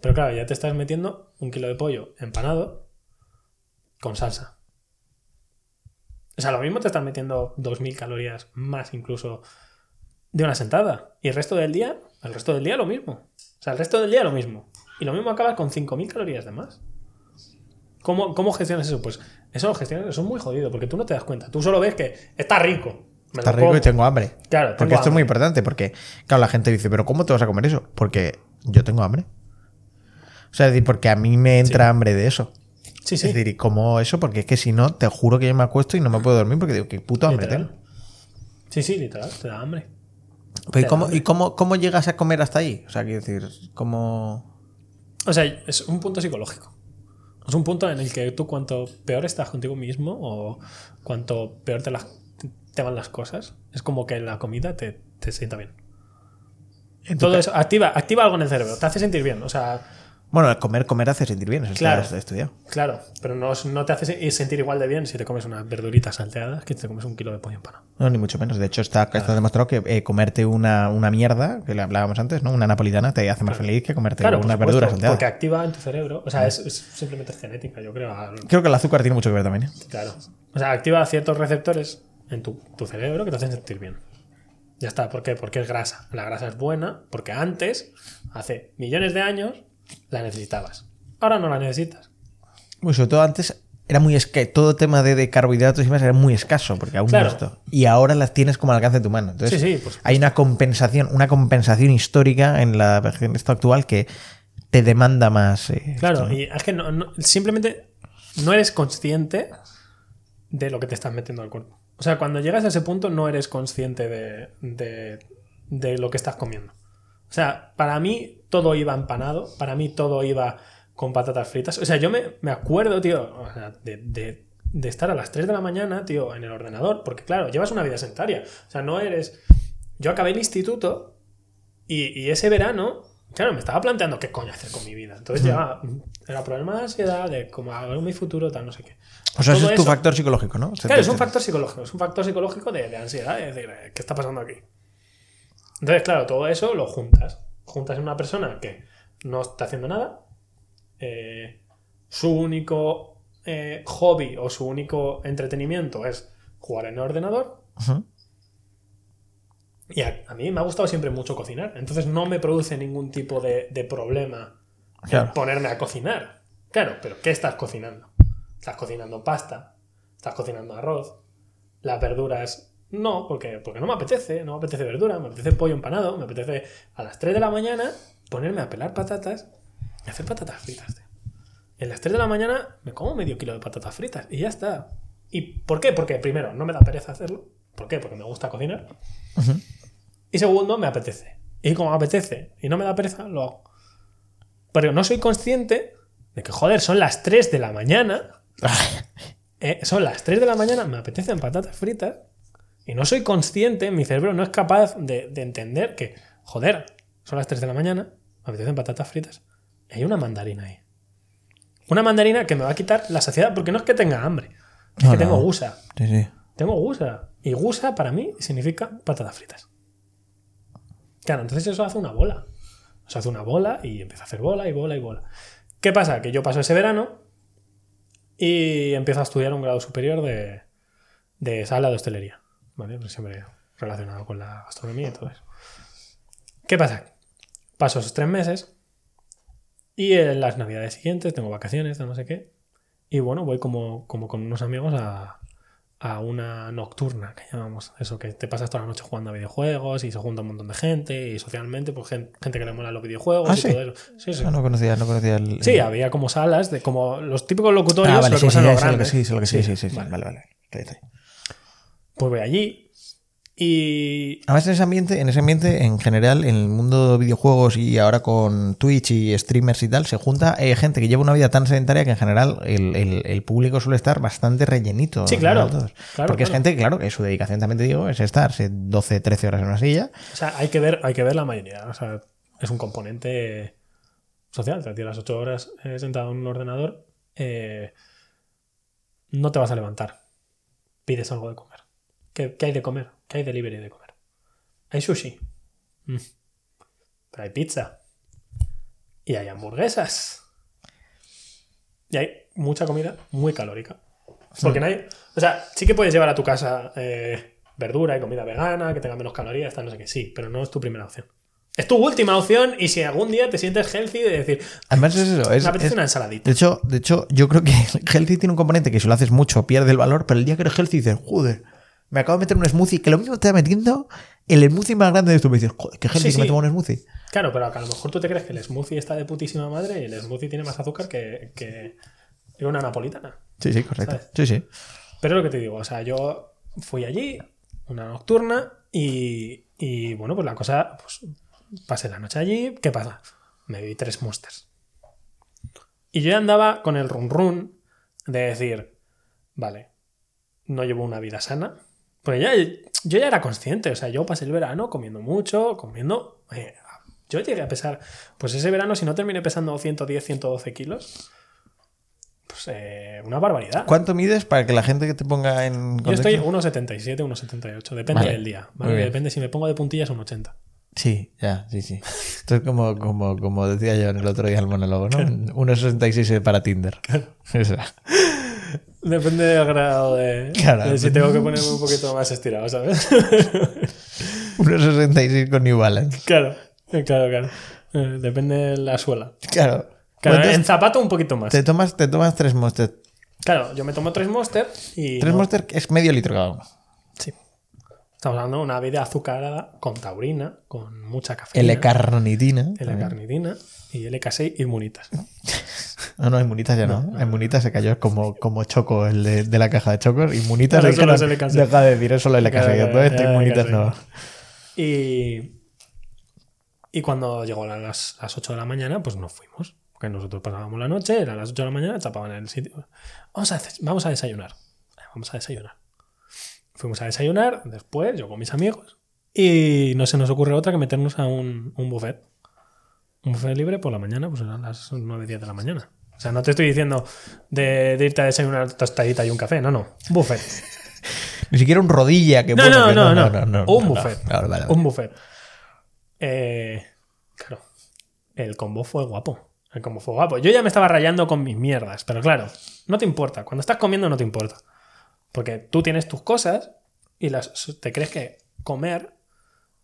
A: Pero claro, ya te estás metiendo un kilo de pollo empanado con salsa. O sea, lo mismo te estás metiendo 2.000 calorías más incluso de una sentada. Y el resto del día, el resto del día lo mismo. O sea, el resto del día lo mismo. Y lo mismo acabas con 5.000 calorías de más. ¿Cómo, ¿Cómo gestionas eso? Pues eso lo gestionas, eso es muy jodido, porque tú no te das cuenta. Tú solo ves que está rico. me
B: Está rico
A: como.
B: y tengo hambre.
A: Claro,
B: Porque esto es muy importante, porque, claro, la gente dice, pero ¿cómo te vas a comer eso? Porque yo tengo hambre. O sea, es decir, porque a mí me entra hambre de eso.
A: Sí, sí.
B: Es decir, ¿y cómo eso? Porque es que si no, te juro que yo me acuesto y no me puedo dormir porque digo, qué puto hambre
A: Literal.
B: tengo.
A: Sí, sí, literal, te da hambre.
B: Pero ¿y, cómo,
A: hambre.
B: ¿y cómo, cómo llegas a comer hasta ahí? O sea, quiero decir, ¿cómo...?
A: O sea, es un punto psicológico. Es un punto en el que tú cuanto peor estás contigo mismo o cuanto peor te, las, te van las cosas, es como que la comida te, te sienta bien.
B: En tu
A: Todo
B: ca-
A: eso activa, activa algo en el cerebro, te hace sentir bien. O sea,
B: Bueno, el comer, comer hace sentir bien, eso
A: Claro.
B: está estudiado.
A: claro, pero no, no te hace se- sentir igual de bien si te comes unas verduritas salteadas que si te comes un kilo de pollo empanado.
B: No, ni mucho menos. De hecho, está, está demostrado que eh, comerte una, una mierda, que le hablábamos antes, ¿no? Una napolitana te hace más feliz que comerte una
A: supuesto,
B: verdura salteada.
A: porque activa en tu cerebro. O sea, es, es simplemente genética, yo creo.
B: Creo que el azúcar tiene mucho que ver también. ¿eh?
A: Claro. O sea, activa ciertos receptores en tu, tu cerebro que te hacen sentir bien. Ya está. ¿Por qué? Porque es grasa. La grasa es buena porque antes, hace millones de años, la necesitabas. Ahora no la necesitas.
B: Bueno, sobre todo antes era muy escaso. Todo tema de, de carbohidratos y demás era muy escaso, porque aún
A: Claro.
B: no esto. Y ahora las tienes como al alcance de tu mano. Entonces,
A: Sí, sí, supuesto.
B: hay una compensación, una compensación histórica en la versión esto actual que te demanda más. eh,
A: Claro,
B: esto, ¿no?
A: y es que no- no- simplemente no eres consciente de lo que te estás metiendo al cuerpo. O sea, cuando llegas a ese punto no eres consciente de, de- de lo que estás comiendo. O sea, para mí todo iba empanado, para mí todo iba con patatas fritas. O sea, yo me, me acuerdo, tío, o sea, de, de- de estar a las 3 de la mañana, tío, en el ordenador, porque claro, llevas una vida sedentaria. O sea, no eres... Yo acabé el instituto y, y ese verano, claro, me estaba planteando qué coño hacer con mi vida. Entonces ya era problema de ansiedad, de cómo hago mi futuro, tal, no sé qué.
B: O sea, ese es tu
A: eso-
B: factor psicológico, ¿no?
A: Claro, es un factor psicológico, es un factor psicológico de, de ansiedad, es decir, ¿qué está pasando aquí? Entonces, claro, todo eso lo juntas. Juntas en una persona que no está haciendo nada, eh, su único eh, hobby o su único entretenimiento es jugar en el ordenador, y a, a mí me ha gustado siempre mucho cocinar, entonces no me produce ningún tipo de, de problema
B: Claro.
A: ponerme a cocinar. Claro, pero ¿qué estás cocinando? Estás cocinando pasta, estás cocinando arroz, las verduras no, porque, porque no me apetece, no me apetece verdura, me apetece pollo empanado, me apetece a las 3 de la mañana ponerme a pelar patatas y hacer patatas fritas. tío. En las 3 de la mañana me como medio kilo de patatas fritas y ya está. ¿Y por qué? Porque primero, no me da pereza hacerlo. ¿Por qué? Porque me gusta cocinar.
B: Ujú.
A: Y segundo, me apetece. Y como me apetece y no me da pereza, lo hago. Pero no soy consciente de que, joder, son las 3 de la mañana. eh, son las 3 de la mañana, me apetecen patatas fritas. Y no soy consciente, mi cerebro no es capaz de, de entender que, joder, son las 3 de la mañana, me apetecen patatas fritas. Y hay una mandarina ahí. Una mandarina que me va a quitar la saciedad, porque no es que tenga hambre, es
B: No,
A: que
B: no.
A: tengo gusa.
B: Sí, sí.
A: Tengo gusa. Y gusa para mí significa patatas fritas. Claro, entonces eso hace una bola. Eso hace una bola y empieza a hacer bola y bola y bola. ¿Qué pasa? Que yo paso ese verano y empiezo a estudiar un grado superior de, de sala de hostelería. ¿Vale? Pues siempre relacionado con la gastronomía y todo eso. ¿Qué pasa? Paso esos tres meses y en las navidades siguientes tengo vacaciones, no sé qué. Y bueno, voy como, como con unos amigos a, a una nocturna, que llamamos eso, que te pasas toda la noche jugando a videojuegos y se junta un montón de gente y socialmente, pues gen- gente, que le mola los videojuegos
B: Ah,
A: y
B: ¿sí?
A: todo eso. Sí, sí.
B: Ah, no conocía, no conocía el.
A: Sí, había como salas de como los típicos locutorios,
B: Ah, vale, sí, lo que sí, sí, sí, sí,
A: vale.
B: Vale, vale. Está bien, está bien.
A: Pues voy allí y
B: Además, en ese ambiente, en ese ambiente, en general, en el mundo de videojuegos y ahora con Twitch y streamers y tal, se junta eh, gente que lleva una vida tan sedentaria que en general el, el- el público suele estar bastante rellenito.
A: Sí, claro, claro,
B: Porque es gente, claro, que su dedicación también te digo, es estarse 12, 13 horas en una silla.
A: O sea, hay que ver, hay que ver la mayoría. O sea, es un componente social. Te tiras ocho horas eh, sentado en un ordenador, eh, no te vas a levantar. Pides algo de comer. ¿Qué, qué hay de comer? ¿Qué hay de delivery de comer? Hay sushi. Mm. Pero hay pizza. Y hay hamburguesas. Y hay mucha comida muy calórica. Porque nadie. O sea, sí que puedes llevar a tu casa eh, verdura y comida vegana, que tenga menos calorías, tal, no sé qué. Sí, pero no es tu primera opción. Es tu última opción y si algún día te sientes healthy de decir,
B: Además, es eso. Es,
A: me apetece
B: es-
A: una ensaladita.
B: de, hecho, de hecho, yo creo que healthy tiene un componente que si lo haces mucho pierde el valor, pero el día que eres healthy dices, joder, me acabo de meter un smoothie, que lo mismo te está metiendo el smoothie más grande de esto. Me dices, joder, que healthy
A: Sí,
B: que me
A: sí.
B: tomo un smoothie.
A: Claro, pero a lo mejor tú te crees que el smoothie está de putísima madre y el smoothie tiene más azúcar que, que una napolitana.
B: Sí, sí, correcto.
A: ¿Sabes?
B: Sí, sí.
A: Pero es lo que te digo, o sea, yo fui allí, una nocturna, y, Y bueno, pues la cosa, pues pasé la noche allí. ¿Qué pasa? Me vi tres monsters. Y yo ya andaba con el run run de decir, vale, no llevo una vida sana. Pues ya, yo ya era consciente, o sea, yo pasé el verano comiendo mucho, comiendo... eh, yo llegué a pesar, pues ese verano si no terminé pesando 110, 112 kilos, pues eh, una barbaridad.
B: ¿Cuánto mides para que la gente que te ponga en
A: Yo estoy
B: contexto?
A: 1,77, 1,78, depende
B: Vale.
A: del día. ¿vale? Depende si me pongo de puntillas un 80.
B: Sí, ya, sí, sí. Esto es como, como, como decía yo en el otro día el monólogo, ¿no? 1,66 para Tinder. Esa.
A: Depende del grado de,
B: Claro.
A: de si tengo que ponerme un poquito más estirado, ¿sabes?
B: 1,66 con New Balance.
A: claro, claro, claro. Eh, Depende de la suela.
B: Claro.
A: En zapato un poquito más.
B: te, tomas, te tomas tres Monster.
A: Claro, yo me tomo tres Monster y...
B: Tres
A: no-
B: Monster es medio litro cada uno.
A: Sí. Estamos hablando de una bebida azucarada con taurina, con mucha cafeína.
B: L-carnitina.
A: L-carnitina y LK6 inmunitas.
B: No, no, Inmunitas ya no. Inmunitas se cayó como, como Choco, el de, de la caja de Chocos. Inmunitas
A: solo es LK6.
B: deja de decir eso, la
A: Claro,
B: LK6.
A: claro,
B: Todo esto, Inmunitas
A: LK6.
B: no.
A: Y, y cuando llegó a las, las 8 de la mañana, pues nos fuimos. Porque nosotros pasábamos la noche, era las 8 de la mañana, chapaban en el sitio. Vamos a, vamos a desayunar. Vamos a desayunar. Fuimos a desayunar, después yo con mis amigos. Y no se nos ocurre otra que meternos a un, un buffet. Un buffet libre por la mañana, pues eran las 9, 10 de la mañana. O sea, no te estoy diciendo de, de irte a desayunar una tostadita y un café, no, no. Un buffet.
B: Ni siquiera un rodilla que
A: No,
B: bueno,
A: no,
B: que
A: no, no.
B: no,
A: Un
B: no,
A: buffet.
B: no. Vale, vale, vale.
A: Un buffet. Eh, claro. El combo fue guapo. El combo fue guapo. Yo ya me estaba rayando con mis mierdas, pero claro, no te importa. Cuando estás comiendo no te importa. Porque tú tienes tus cosas y las, te crees que comer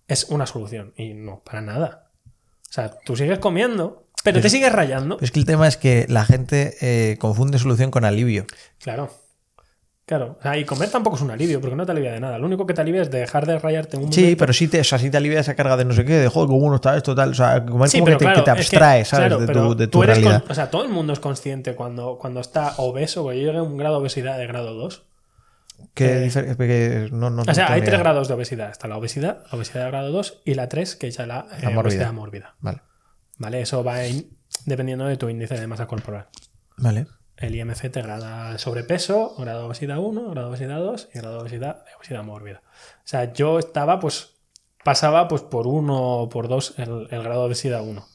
A: es una solución. Y no, para nada. O sea, tú sigues comiendo, pero te sigues rayando.
B: Es que el tema es que la gente eh, confunde solución con alivio.
A: Claro. Claro. O sea, y comer tampoco es un alivio, porque no te alivia de nada. Lo único que te alivia es dejar de rayarte un
B: Sí,
A: momento.
B: pero sí te, o sea, sí te alivia esa carga de no sé qué, de joder, uno está esto, tal. O sea, comer
A: Sí,
B: como que, te,
A: claro,
B: que te
A: es que-
B: abstrae, ¿sabes?
A: claro,
B: de tu, de
A: tú
B: tu
A: eres
B: realidad.
A: con- o sea, todo el mundo es consciente cuando, cuando está obeso, yo llegué a un grado de obesidad de grado 2.
B: ¿Qué
A: eh,
B: que no, no,
A: O sea, hay tres grados de obesidad. Está la obesidad, la obesidad de grado 2 y la 3, que es ya la, eh,
B: mórbida.
A: obesidad mórbida.
B: Vale.
A: ¿Vale? Eso va in- dependiendo de tu índice de masa corporal.
B: Vale.
A: El IMC te grada sobrepeso, grado de obesidad 1, grado de obesidad 2 y grado de obesidad, de obesidad mórbida. O sea, yo estaba, pues, pasaba pues por 1 o por 2 el, el grado de obesidad 1. O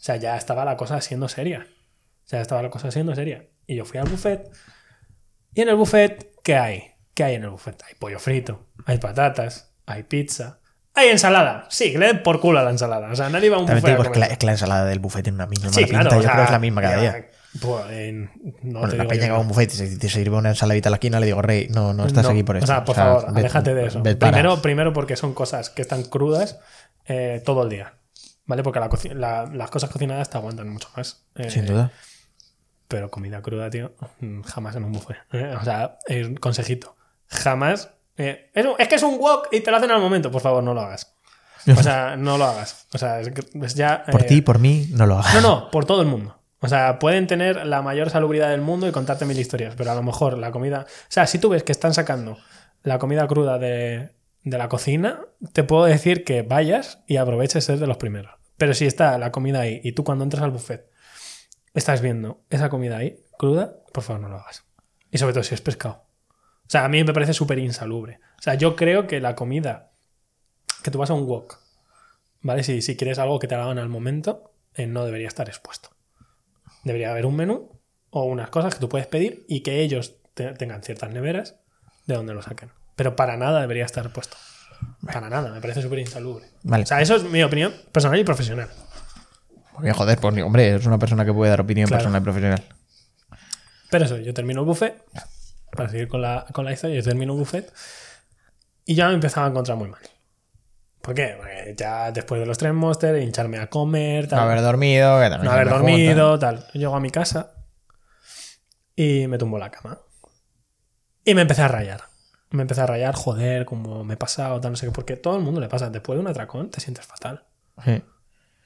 A: sea, ya estaba la cosa siendo seria. O sea, estaba la cosa siendo seria. Y yo fui al buffet. Y en el buffet, ¿qué hay? ¿Qué hay en el buffet? Hay pollo frito, hay patatas, hay pizza, hay ensalada. Sí, que le den por culo a la ensalada. O sea, nadie va a un
B: También te
A: buffet
B: digo,
A: a
B: es que, la,
A: comer.
B: es que la ensalada del buffet tiene una misma
A: Sí,
B: mala
A: claro.
B: pinta.
A: o
B: Yo
A: sea,
B: creo que es la misma cada día.
A: pues, eh, no
B: Bueno,
A: te
B: la
A: digo
B: peña que va a un buffet y te, te sirve una ensaladita a la esquina, le digo, Rey, no, no estás
A: No,
B: aquí por eso.
A: O sea, por favor,
B: ve-
A: aléjate de eso.
B: ve.
A: Primero, primero porque son cosas que están crudas eh, todo el día. ¿Vale? Porque la la- las cosas cocinadas te aguantan mucho más. Eh,
B: Sin duda.
A: Pero comida cruda, tío, mm, jamás en un buffet. Eh, O sea, eh, consejito. Jamás. eh, es, un- es que es un wok y te lo hacen al momento. Por favor, no lo hagas. O sea, no lo hagas. O sea, es ya.
B: Por
A: eh,
B: ti, por mí, no lo hagas.
A: no, no, por todo el mundo. O sea, pueden tener la mayor salubridad del mundo y contarte mil historias, pero a lo mejor la comida. O sea, si tú ves que están sacando la comida cruda de, de la cocina, te puedo decir que vayas y aproveches ser de los primeros. Pero si está la comida ahí y tú cuando entras al buffet estás viendo esa comida ahí, cruda, por favor no lo hagas. Y sobre todo si es pescado. O sea, a mí me parece súper insalubre. O sea, yo creo que la comida que tú vas a un wok, ¿vale? Si, si quieres algo que te hagan al momento, eh, no debería estar expuesto. Debería haber un menú o unas cosas que tú puedes pedir y que ellos te- tengan ciertas neveras de donde lo saquen. Pero para nada debería estar puesto. Para nada, me parece súper insalubre.
B: Vale.
A: O sea, eso es mi opinión personal y profesional.
B: Porque, joder, pues, hombre, es una persona que puede dar opinión
A: Claro.
B: personal y profesional.
A: Pero eso, yo termino el buffet, para seguir con la, con la historia, yo termino buffet y ya me empezaba a encontrar muy mal. ¿Por qué? Porque ya después de los tres monsters, hincharme a comer, tal,
B: No haber dormido, que también
A: no haber
B: junta.
A: dormido, tal. Llego a mi casa y me tumbo la cama. Y me empecé a rayar. Me empecé a rayar, joder, como me he pasado, tal, no sé qué. Porque todo el mundo le pasa. Después de un atracón te sientes fatal.
B: Sí.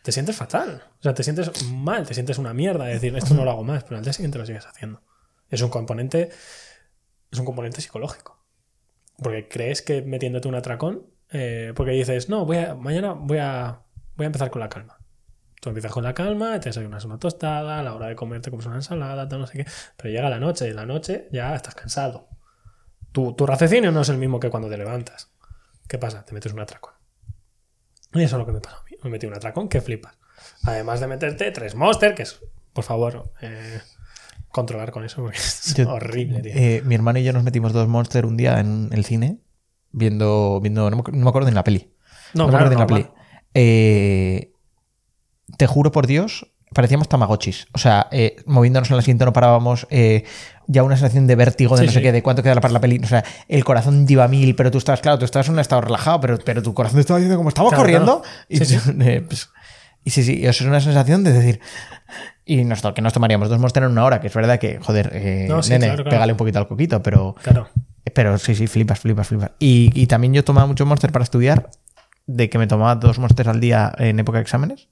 A: Te sientes fatal. O sea, te sientes mal, te sientes una mierda. Es decir, esto no lo hago más, pero al día siguiente lo sigues haciendo. Es un componente. Es un componente psicológico. Porque crees que metiéndote un atracón eh, porque dices, no, voy mañana voy a, voy a empezar con la calma. Tú empiezas con la calma, te desayunas una tostada, a la hora de comer te comes una ensalada, no sé qué. Pero llega la noche y en la noche ya estás cansado. Tu, tu raciocinio no es el mismo que cuando te levantas. ¿Qué pasa? Te metes un atracón. Y eso es lo que me pasó a mí. Me metí un atracón que flipas. Además de meterte tres monster, que es, por favor, eh, controlar con eso, porque es
B: Yo-
A: horrible, tío.
B: Eh, mi hermano y yo nos metimos dos Monster un día en el cine, viendo, viendo no, me, acu- no me acuerdo ni la peli.
A: no,
B: me
A: claro,
B: acuerdo ni la
A: normal.
B: peli. Eh, te juro por Dios, parecíamos tamagotchis. O sea, eh, moviéndonos en el asiento no parábamos. eh, ya una sensación de vértigo, de
A: Sí,
B: no sé
A: sí.
B: qué, de cuánto queda para la peli. O sea, el corazón iba a mil, pero tú estabas, claro, tú estabas en un estado relajado, pero, pero tu corazón estaba diciendo como estamos
A: Claro,
B: corriendo.
A: claro.
B: Y,
A: Sí, sí.
B: pues, y sí, sí, eso es una sensación de decir. Y nos, que nos tomaríamos dos Monster en una hora, que es verdad que, joder, eh,
A: No, sí,
B: nene,
A: claro, claro.
B: pégale un poquito al coquito, pero.
A: Claro.
B: Pero sí, sí, flipas, flipas, flipas. Y, y también yo tomaba mucho Monster para estudiar, de que me tomaba dos Monsters al día en época de exámenes.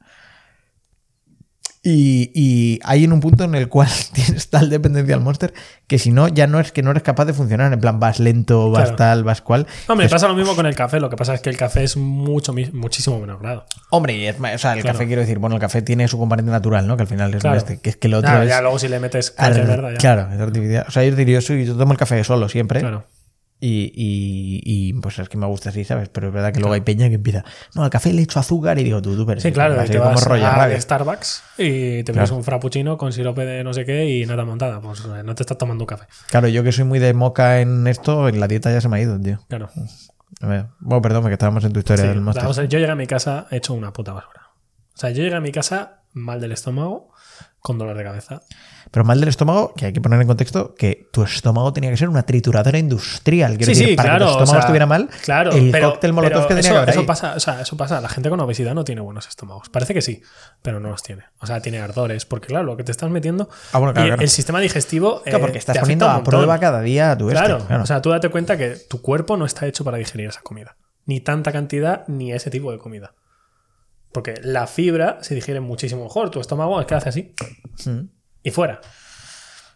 B: Y, y hay en un punto en el cual tienes tal dependencia al Monster que si no, ya no es que no eres capaz de funcionar. En plan, vas lento, vas
A: Claro.
B: tal, vas cual.
A: Hombre,
B: Es-
A: pasa lo mismo con el café. Lo que pasa es que el café es mucho, muchísimo grado.
B: Hombre, y es o sea, el
A: Claro.
B: café quiero decir, bueno, el café tiene su componente natural, ¿no? Que al final es
A: Claro.
B: este, que es que el otro
A: Claro,
B: es.
A: ya luego si le metes
B: ar-
A: ya.
B: Claro, es artificial. O sea, yo diría, yo, soy- yo tomo el café solo siempre.
A: Claro.
B: Y, y- y, pues es que me gusta así, ¿sabes? Pero es verdad que luego hay peña que empieza, no, al café le echo azúcar y digo, tú, tú, pero
A: Sí, claro,
B: vas
A: te
B: como
A: a. Starbucks y te
B: Claro.
A: pones un frappuccino con sirope de no sé qué y nada montada. Pues eh, no te estás tomando un café.
B: Claro, yo que soy muy de moca en esto, en la dieta ya se me ha ido, tío.
A: Claro.
B: Bueno, perdón, que estábamos en tu historia
A: Sí,
B: del Monster.
A: o sea, yo llegué a mi casa hecho una puta basura. O sea, yo llegué a mi casa mal del estómago, con dolor de cabeza.
B: Pero mal del estómago, que hay que poner en contexto que tu estómago tenía que ser una trituradora industrial. Quiero
A: sí,
B: decir,
A: sí,
B: para
A: claro.
B: que tu
A: o
B: estómago
A: sea,
B: estuviera mal,
A: claro,
B: el
A: pero,
B: cóctel molotov
A: pero
B: que tenía
A: eso,
B: que haber
A: eso
B: ahí.
A: pasa, o sea, eso pasa. La gente con obesidad no tiene buenos estómagos. Parece que sí, pero no los tiene. O sea, tiene ardores, porque claro, lo que te estás metiendo.
B: Ah, bueno, claro,
A: y el sistema digestivo.
B: Claro,
A: eh,
B: porque estás
A: te
B: poniendo a prueba cada día tu este.
A: Claro,
B: claro.
A: o sea, tú date cuenta que tu cuerpo no está hecho para digerir esa comida. Ni tanta cantidad, ni ese tipo de comida. Porque la fibra se digiere muchísimo mejor. Tu estómago es que hace así
B: Mm.
A: y fuera.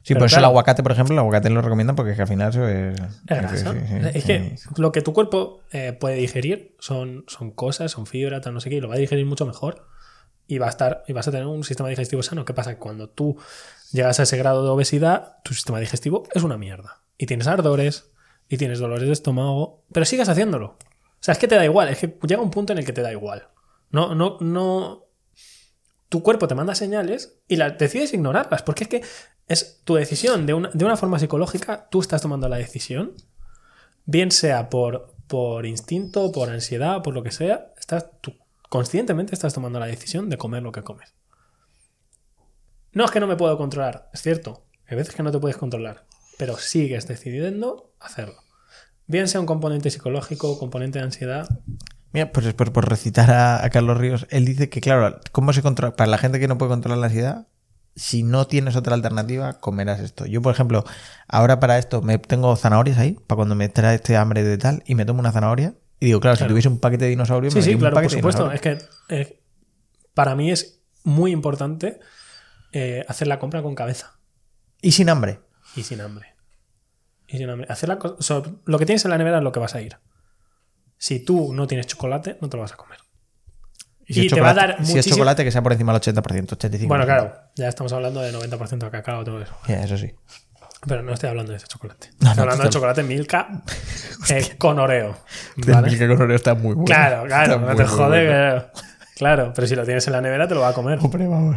B: Sí,
A: Pero
B: por eso el aguacate, por ejemplo, el aguacate lo recomiendan porque es que al final eso es.
A: Es grasa.
B: sí, sí,
A: es que lo que tu cuerpo eh, puede digerir son, son cosas, son fibra, tal, no sé qué, y lo va a digerir mucho mejor. Y va a estar, y vas a tener un sistema digestivo sano. ¿Qué pasa? Cuando tú llegas a ese grado de obesidad, tu sistema digestivo es una mierda. Y tienes ardores, y tienes dolores de estómago, pero sigues haciéndolo. O sea, es que te da igual, es que llega un punto en el que te da igual. No, no, no. Tu cuerpo te manda señales y las decides ignorarlas, porque es que es tu decisión de una, de una forma psicológica, tú estás tomando la decisión, bien sea por, por instinto, por ansiedad, por lo que sea, estás, conscientemente estás tomando la decisión de comer lo que comes. No es que no me puedo controlar, es cierto, hay veces que no te puedes controlar, pero sigues decidiendo hacerlo. Bien sea un componente psicológico, componente de ansiedad,
B: Mira, pues por, por recitar a, a Carlos Ríos, él dice que, claro, ¿cómo se controla? Para la gente que no puede controlar la ansiedad, si no tienes otra alternativa, comerás esto. Yo, por ejemplo, ahora para esto me tengo zanahorias ahí, para cuando me trae este hambre de tal, y me tomo una zanahoria. Y digo, claro, si tuviese un paquete de dinosaurios,
A: Sí,
B: me
A: sí,
B: un
A: claro, por
B: paquete
A: supuesto. Es que eh, para mí es muy importante eh, hacer la compra con cabeza
B: Y sin hambre.
A: y sin hambre. Y sin hambre. Hacer la co- o sea, lo que tienes en la nevera es lo que vas a ir. Si tú no tienes chocolate, no te lo vas a comer.
B: Y, si,
A: Y te va a
B: chocolate,
A: dar
B: si es
A: muchísimo-
B: chocolate, que sea por encima del 80%, 85%.
A: Bueno, claro, ya estamos hablando de 90% de cacao, todo eso.
B: Eso sí.
A: Pero no estoy hablando de ese chocolate.
B: No,
A: estoy
B: no,
A: hablando de chocolate Milka eh, con Oreo. ¿vale?
B: Milka con Oreo está muy bueno.
A: Claro, claro,
B: Está
A: no te jode.
B: bueno.
A: Claro. Pero si lo tienes en la nevera te lo va a comer.
B: Hombre, vamos.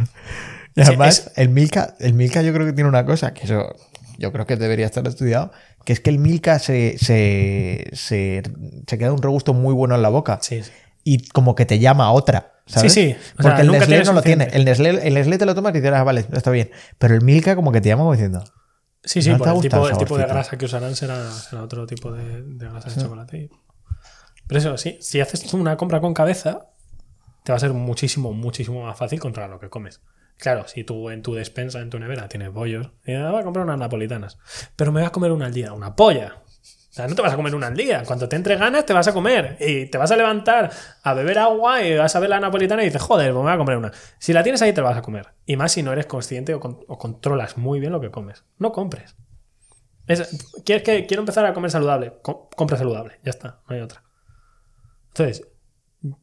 B: Y
A: Sí,
B: además,
A: es-
B: el Milka, el Milka yo creo que tiene una cosa, que eso yo creo que debería estar estudiado, que es que el Milka se, se, se, se queda un regusto muy bueno en la boca.
A: Sí, sí.
B: Y como que te llama a otra. ¿sabes?
A: Sí, sí. O sea,
B: Porque el Nestlé no lo tiene. El Nestlé, el Nestlé te lo tomas y dices, ah, vale, está bien. Pero el Milka como que te llama como diciendo,
A: Sí, sí,
B: ¿No te
A: por
B: ha
A: el tipo,
B: el
A: el tipo de grasa que usarán será, será otro tipo de, de grasa de chocolate. Pero eso, sí, si haces una compra con cabeza, te va a ser muchísimo, muchísimo más fácil controlar lo que comes. Claro, si tú en tu despensa, en tu nevera, tienes bollos, y ah, voy a comprar unas napolitanas, pero me voy a comer una al día, una polla. O sea, no te vas a comer una al día. Cuando te entre ganas, te vas a comer. Y te vas a levantar a beber agua y vas a ver la napolitana y dices, joder, pues me voy a comer una. Si la tienes ahí, te la vas a comer. Y más si no eres consciente o, con- o controlas muy bien lo que comes. No compres. Es- ¿quieres que, quiero empezar a comer saludable. Com- compra saludable. Ya está, no hay otra. Entonces,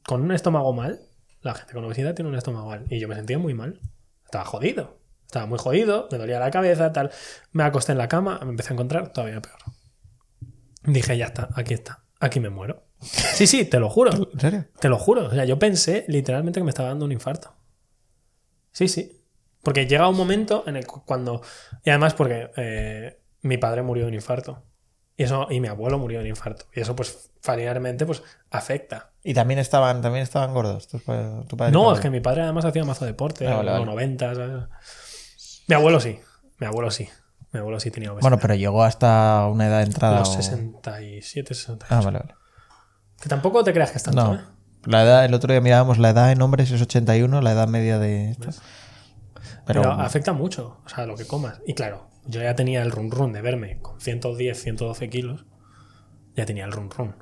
A: con un estómago mal, la gente con obesidad tiene un estómago mal. Y yo me sentía muy mal. Estaba jodido. Estaba muy jodido, me dolía la cabeza, tal. Me acosté en la cama, me empecé a encontrar todavía peor. Dije, ya está, aquí está, aquí me muero. Sí, sí, te lo juro.
B: ¿En serio?
A: Te lo juro. O sea, yo pensé literalmente que me estaba dando un infarto. Sí, sí. Porque llega un momento en el cu- cuando. Y además porque eh, mi padre murió de un infarto. Y eso, y mi abuelo murió de un infarto. Y eso, pues, familiarmente, pues, afecta.
B: Y también estaban, también estaban gordos. tu padre
A: No, es que mi padre además hacía mazo deporte,
B: Ah, vale,
A: los
B: vale.
A: 90. ¿sabes? Mi abuelo sí. Mi abuelo sí. Mi abuelo sí tenía obesidad.
B: Bueno, pero llegó hasta una edad entrada.
A: Los
B: o-
A: 67, 68.
B: Ah, vale, vale.
A: Que tampoco te creas que es tanto,
B: No.
A: ¿eh?
B: La edad, el otro día mirábamos la edad en hombres es 81, la edad media de esto.
A: Pero,
B: Pero,
A: afecta mucho, o sea, lo que comas. Y claro, yo ya tenía el run run de verme con 110, 112 kilos. Ya tenía el run run.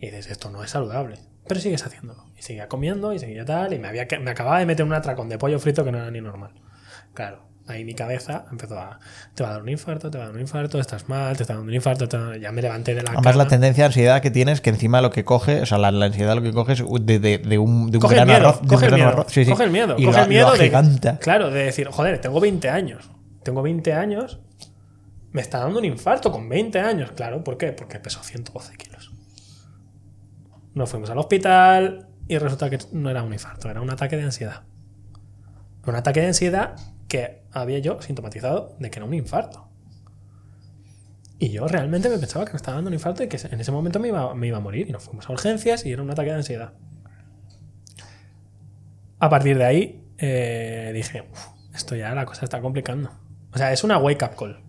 A: Y dices, esto no es saludable. Pero sigues haciéndolo. Y seguía comiendo y seguía tal. Y me, había, me acababa de meter un atracón de pollo frito que no era ni normal. Claro, ahí mi cabeza empezó a. Te va a dar un infarto, te va a dar un infarto, estás mal, te está dando un infarto. te Ya me levanté de la
B: además la tendencia de ansiedad que tienes, que encima lo que coge, o sea, la, la ansiedad lo que coge es de, de- de un, de un
A: Coge el miedo,
B: arroz. de un
A: coge el miedo,
B: arroz. Sí, sí.
A: coge el miedo,
B: Y
A: coge
B: lo-
A: el miedo de, claro, de decir, joder, tengo 20 años, tengo 20 años, me está dando un infarto con 20 años, claro, ¿por qué? Porque peso 112 kilos. Nos fuimos al hospital y resulta que no era un infarto, era un ataque de ansiedad. Un ataque de ansiedad que había yo sintomatizado de que era un infarto. Y yo realmente me pensaba que me estaba dando un infarto y que en ese momento me iba, me iba a morir. Y nos fuimos a urgencias y era un ataque de ansiedad. A partir de ahí eh, dije, "Uf, esto ya la cosa está complicando. O sea, es una wake up call.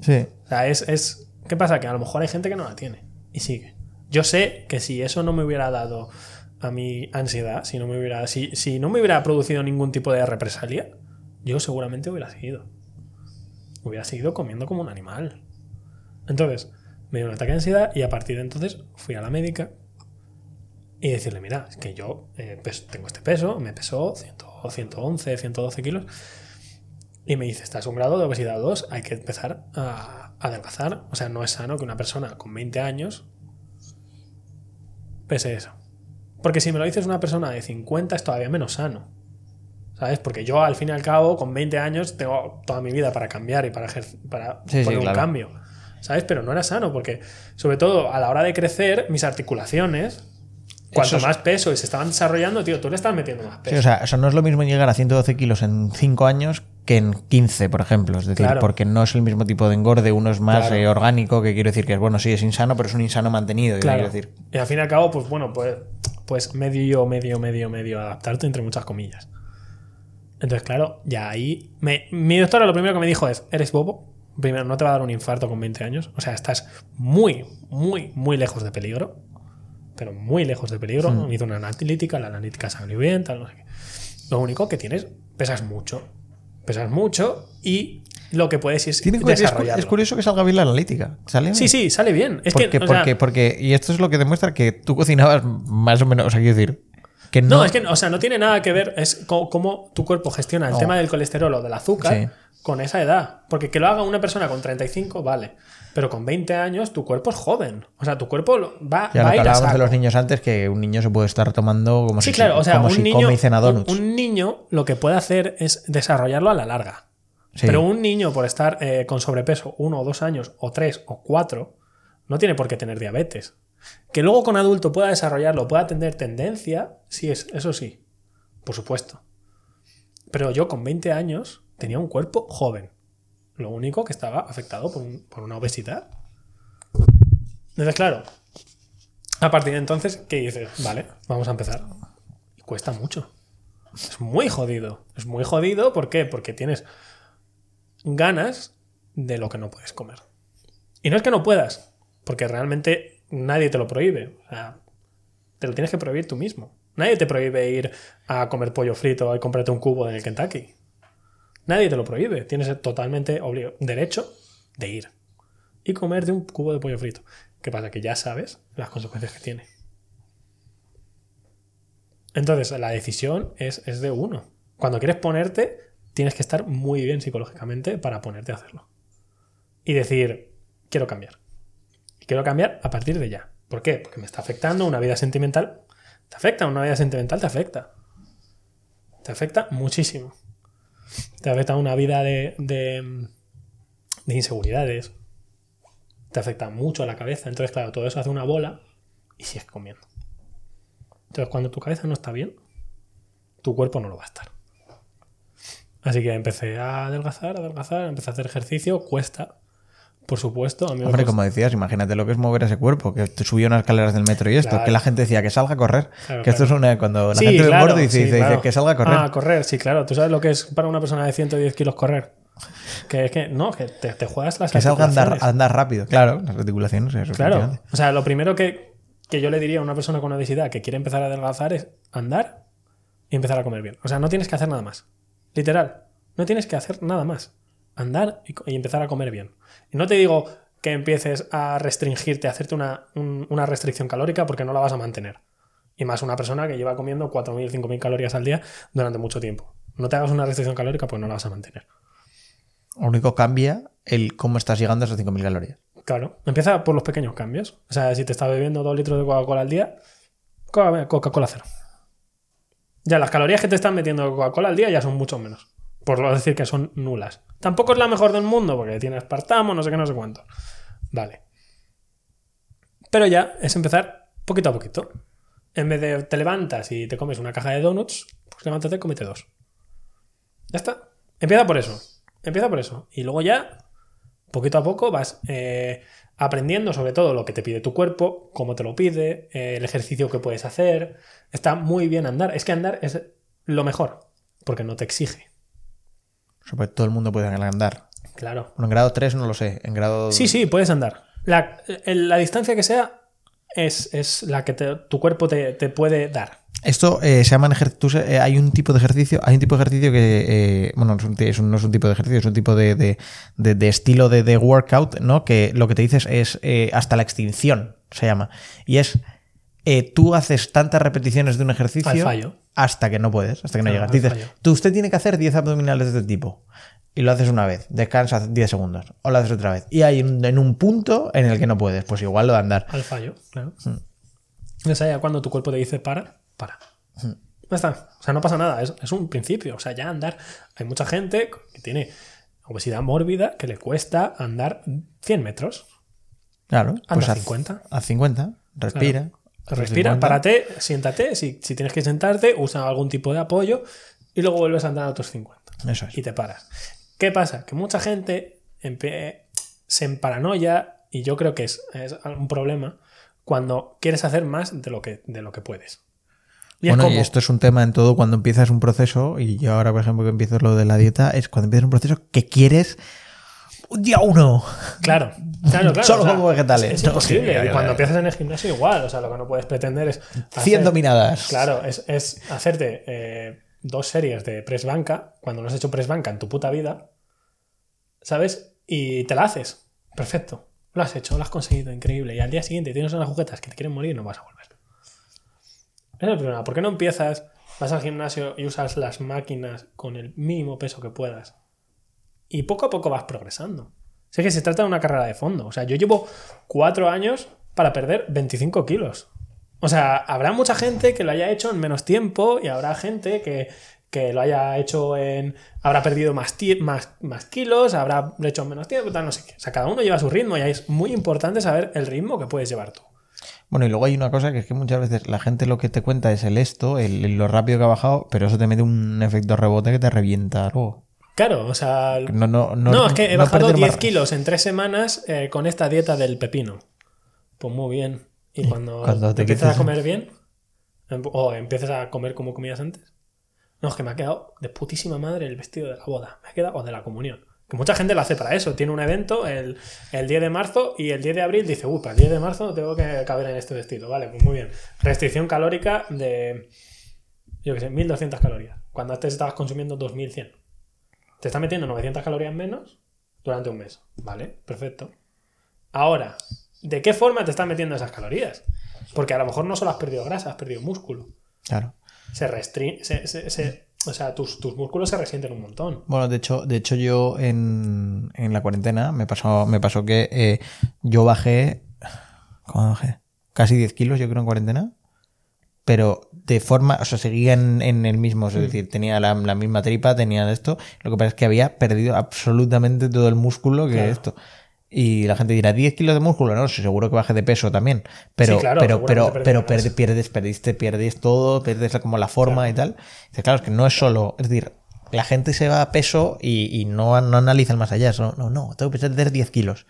B: Sí.
A: O sea, es, es... ¿Qué pasa? Que a lo mejor hay gente que no la tiene y sigue. Yo sé que si eso no me hubiera dado a mi ansiedad, si no me hubiera, si, si no me hubiera producido ningún tipo de represalia, yo seguramente hubiera seguido. Hubiera seguido comiendo como un animal. Entonces, me dio un ataque de ansiedad y a partir de entonces fui a la médica y decirle, mira, es que yo eh, tengo este peso, me pesó 100 111, 112 kilos y me dice, estás un grado de obesidad 2, hay que empezar a adelgazar. O sea, no es sano que una persona con 20 años pese eso. Porque si me lo dices una persona de 50 es todavía menos sano. ¿Sabes? Porque yo al fin y al cabo, con 20 años, tengo toda mi vida para cambiar y para, para
B: Sí, sí,
A: poner un
B: claro.
A: cambio. ¿Sabes? Pero no era sano porque, sobre todo a la hora de crecer, mis articulaciones, cuanto
B: es-
A: más peso y se estaban desarrollando, tío, tú le estás metiendo más peso.
B: Sí, o sea, eso no es lo mismo llegar a 112 kilos en 5 años que en 15, por ejemplo. Es decir,
A: Claro.
B: porque no es el mismo tipo de engorde, uno es más
A: Claro.
B: eh, orgánico, que quiero decir que es bueno, sí, es insano, pero es un insano mantenido.
A: Claro.
B: Quiero decir.
A: Y al fin y al cabo, pues bueno, pues, pues medio, medio, medio, medio adaptarte entre muchas comillas. Entonces, claro, ya ahí. me- mi doctora lo primero que me dijo es: ¿Eres bobo? Primero, no te va a dar un infarto con 20 años. O sea, estás muy, muy, muy lejos de peligro. Pero muy lejos de peligro.
B: Hmm.
A: Me hizo una analítica, la analítica salió bien, tal, no sé qué. Lo único que tienes, pesas mucho. Pesas mucho y lo que puedes es
B: es, curioso que salga bien la analítica. ¿Sale?
A: Sí, sí, sale bien. Es
B: porque,
A: que, o sea,
B: porque, porque, y esto es lo que demuestra que tú cocinabas más o menos, o sea, quiero decir, que no,
A: No, es que, o sea, no tiene nada que ver, es co- cómo, tu cuerpo gestiona el tema del colesterol o del azúcar
B: Sí.
A: con esa edad. Porque que lo haga una persona con 35, vale. Pero con 20 años tu cuerpo es joven. O sea, tu cuerpo va,
B: ya
A: va
B: lo
A: a ir a
B: hablábamos de
A: saco.
B: los niños antes, que un niño se puede estar tomando como
A: Sí,
B: si,
A: claro, o sea,
B: como
A: un
B: si
A: niño,
B: come y cena
A: un, niño lo que puede hacer es desarrollarlo a la larga.
B: Sí.
A: Pero un niño por estar eh, con sobrepeso uno o dos años, o tres o cuatro, no tiene por qué tener diabetes. Que luego con adulto pueda desarrollarlo, pueda tener tendencia, sí, es, eso sí, por supuesto. Pero yo con 20 años tenía un cuerpo joven. Lo único que estaba afectado por, un- por una obesidad. Entonces, claro, a partir de entonces, ¿qué dices? Vale, vamos a empezar. Y cuesta mucho. Es muy jodido. Es muy jodido, ¿por qué? Porque tienes ganas de lo que no puedes comer. Y no es que no puedas, porque realmente nadie te lo prohíbe. O sea, te lo tienes que prohibir tú mismo. Nadie te prohíbe ir a comer pollo frito y comprarte un cubo en el Kentucky. Nadie te lo prohíbe. Tienes totalmente derecho de ir y comerte un cubo de pollo frito. ¿Qué pasa? Que ya sabes las consecuencias que tiene. Entonces, la decisión es, de uno. Cuando quieres ponerte, tienes que estar muy bien psicológicamente para ponerte a hacerlo. Y decir, quiero cambiar. Quiero cambiar a partir de ya. ¿Por qué? Porque me está afectando una vida sentimental. Te afecta, una vida sentimental te afecta. Te afecta muchísimo. Te afecta una vida de, de, de inseguridades. Te afecta mucho a la cabeza. Entonces, claro, todo eso hace una bola y sigues comiendo. Entonces, cuando tu cabeza no está bien, tu cuerpo no lo va a estar. Así que empecé a adelgazar, adelgazar, empecé a hacer ejercicio, cuesta, por supuesto. A mí me
B: Hombre, como decías, imagínate lo que es mover ese cuerpo, que te subió unas escaleras del metro y esto,
A: Claro.
B: que la gente decía que salga a correr.
A: Claro,
B: que esto
A: claro.
B: es una. Cuando la
A: Sí,
B: gente gordo dice,
A: sí,
B: dice, que salga a correr.
A: Ah, correr, sí, claro. ¿Tú sabes lo que es para una persona de 110 kilos correr? Que es que, no, que te, te juegas las
B: que salga a andar, rápido. Claro, las articulaciones, eso.
A: Claro. O sea, lo primero que, que yo le diría a una persona con obesidad que quiere empezar a adelgazar es andar y empezar a comer bien. O sea, no tienes que hacer nada más. Literal. No tienes que hacer nada más. Andar y, empezar a comer bien. Y no te digo que empieces a restringirte, a hacerte una, un- una restricción calórica porque no la vas a mantener. Y más una persona que lleva comiendo 4.000, 5.000 calorías al día durante mucho tiempo. No te hagas una restricción calórica porque no la vas a mantener.
B: Lo único cambia el cómo estás llegando a esas 5.000 calorías.
A: Claro, empieza por los pequeños cambios. O sea, si te estás bebiendo dos litros de Coca-Cola al día, Coca- Coca-Cola cero. Ya las calorías que te están metiendo de Coca-Cola al día ya son mucho menos. Por no decir que son nulas. Tampoco es la mejor del mundo porque tiene aspartamo, no sé qué, no sé cuánto. Vale. Pero ya es empezar poquito a poquito. En vez de te levantas y te comes una caja de donuts, pues levántate y cómete dos. Ya está. Empieza por eso. Empieza por eso. Y luego ya poquito a poco vas eh, aprendiendo sobre todo lo que te pide tu cuerpo, cómo te lo pide, eh, el ejercicio que puedes hacer. Está muy bien andar. Es que andar es lo mejor, porque no te exige.
B: O sea, pues todo el mundo puede andar.
A: Claro.
B: Bueno, en grado 3 no lo sé. En grado.
A: Sí, sí, puedes andar. La, la distancia que sea es, es la que te- tu cuerpo te, te puede dar.
B: Esto eh, se llaman ejercicios. hay un tipo de ejercicio. Hay un tipo de ejercicio que. eh, bueno, no es, un, es un- no es un tipo de ejercicio, es un tipo de, de- de- de estilo de, de workout, ¿no? Que lo que te dices es eh, hasta la extinción, se llama. Y es. eh, tú haces tantas repeticiones de un ejercicio.
A: Al fallo.
B: Hasta que no puedes, hasta que no
A: Claro,
B: llegas. Dices,
A: fallo.
B: tú, usted tiene que hacer 10 abdominales de este tipo. Y lo haces una vez, descansas 10 segundos, o lo haces otra vez. Y hay un- en un punto en el que no puedes, pues igual lo de andar.
A: Al fallo, claro. O sea, ya cuando tu cuerpo te dice para, para. Ya está. O sea, no pasa nada. Es, es un principio. O sea, ya andar. Hay mucha gente que tiene obesidad mórbida que le cuesta andar 100 metros.
B: Claro, pues
A: a
B: haz
A: 50.
B: A 50, respira.
A: Respira,
B: 50.
A: párate, siéntate. Si, si tienes que sentarte, usa algún tipo de apoyo y luego vuelves a andar a otros 50
B: Eso es.
A: y te paras. ¿Qué pasa? Que mucha gente se emparanoia y yo creo que es, es un problema cuando quieres hacer más de lo que, de lo que puedes. Y
B: bueno,
A: como,
B: y esto es un tema en todo cuando empiezas un proceso, y yo ahora, por ejemplo, que empiezo lo de la dieta, es cuando empiezas un proceso que quieres día uno.
A: Claro, claro, claro.
B: Solo
A: o sea,
B: como vegetales.
A: Es,
B: No,
A: imposible.
B: sí,
A: y cuando empiezas en el gimnasio, igual. O sea, lo que no puedes pretender es.
B: 100
A: hacer-
B: dominadas.
A: Claro, es, es hacerte eh, dos series de press banca cuando no has hecho press banca en tu puta vida, ¿sabes? Y te la haces. Perfecto. Lo has hecho, lo has conseguido, increíble. Y al día siguiente tienes unas agujetas que te quieren morir y no vas a volver. Ese es el problema. ¿Por qué no empiezas, vas al gimnasio y usas las máquinas con el mínimo peso que puedas? Y poco a poco vas progresando. Sé que se trata de una carrera de fondo. O sea, yo llevo cuatro años para perder 25 kilos. O sea, habrá mucha gente que lo haya hecho en menos tiempo y habrá gente que, que lo haya hecho en. habrá perdido más, más, más kilos, habrá hecho en menos tiempo, tal, no sé qué. O sea, cada uno lleva su ritmo y es muy importante saber el ritmo que puedes llevar tú.
B: Bueno, y luego hay una cosa que es que muchas veces la gente lo que te cuenta es el esto, el, el lo rápido que ha bajado, pero eso te mete un efecto rebote que te revienta luego.
A: Claro, o sea.
B: No, no, no,
A: No, es que he bajado
B: perder
A: 10
B: más-
A: kilos en tres semanas eh, con esta dieta del pepino. Pues muy bien. Y cuando,
B: cuando te
A: empiezas a comer bien, em- o empiezas a comer como comías antes. No, es que me ha quedado de putísima madre el vestido de la boda. Me ha quedado, o de la comunión. Que mucha gente lo hace para eso. Tiene un evento el, el 10 de marzo y el 10 de abril dice, uy, para el 10 de marzo tengo que caber en este vestido. Vale, pues muy bien. Restricción calórica de, yo qué sé, 1200 calorías. Cuando antes estabas consumiendo 2100. Te está metiendo 900 calorías menos durante un mes. Vale, perfecto. Ahora, ¿de qué forma te están metiendo esas calorías? Porque a lo mejor no solo has perdido grasa, has perdido músculo.
B: Claro.
A: Se restringe. Se, se- se- o sea, tus, tus músculos se resienten un montón.
B: Bueno, de hecho, de hecho yo en, en la cuarentena me pasó, me pasó que eh, yo bajé. ¿Cómo bajé? casi 10 kilos, yo creo, en cuarentena. Pero de forma, o sea, seguía en, en el mismo, es decir, tenía la, la misma tripa, tenía esto. Lo que pasa es que había perdido absolutamente todo el músculo que
A: Claro.
B: esto. Y la gente dirá, 10 kilos de músculo, no, seguro que baje de peso también. Pero,
A: Sí, claro,
B: pero, pero, pero pierdes, perdiste, pierdes todo, pierdes como la forma y tal. Dice, claro, es que no es solo, es decir, la gente se va a peso y, y no, no analiza el más allá. No, no, no, tengo que perder 10 kilos.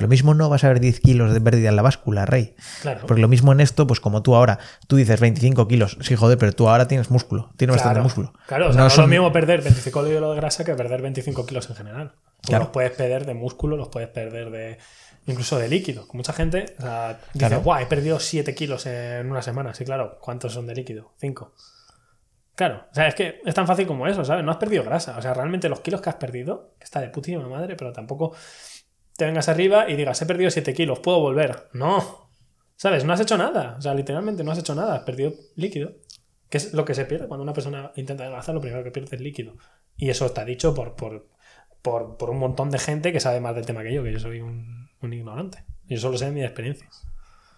B: Lo mismo no vas a ver 10 kilos de pérdida en la báscula, rey.
A: Claro.
B: Porque lo mismo en esto, pues como tú ahora, tú dices 25 kilos, sí, joder, pero tú ahora tienes músculo, tienes bastante músculo.
A: Claro, o sea, no, es
B: son-
A: lo mismo perder 25 kilos de grasa que perder 25 kilos en general.
B: Claro.
A: Los puedes perder de músculo, los puedes perder de incluso de líquido. Mucha gente o sea, dice,
B: Claro.
A: guau, he perdido 7 kilos en una semana. Sí, claro. ¿Cuántos son de líquido? 5. Claro, o sea, es que es tan fácil como eso, ¿sabes? No has perdido grasa. O sea, realmente los kilos que has perdido, está de putísima madre, pero tampoco te vengas arriba y digas, he perdido 7 kilos, puedo volver. No. ¿Sabes? No has hecho nada. O sea, literalmente no has hecho nada. Has perdido líquido. Que es lo que se pierde cuando una persona intenta adelgazar, lo primero que pierde es líquido. Y eso está dicho por, por, por, por un montón de gente que sabe más del tema que yo, que yo soy un, un ignorante. Yo solo sé de mi experiencia.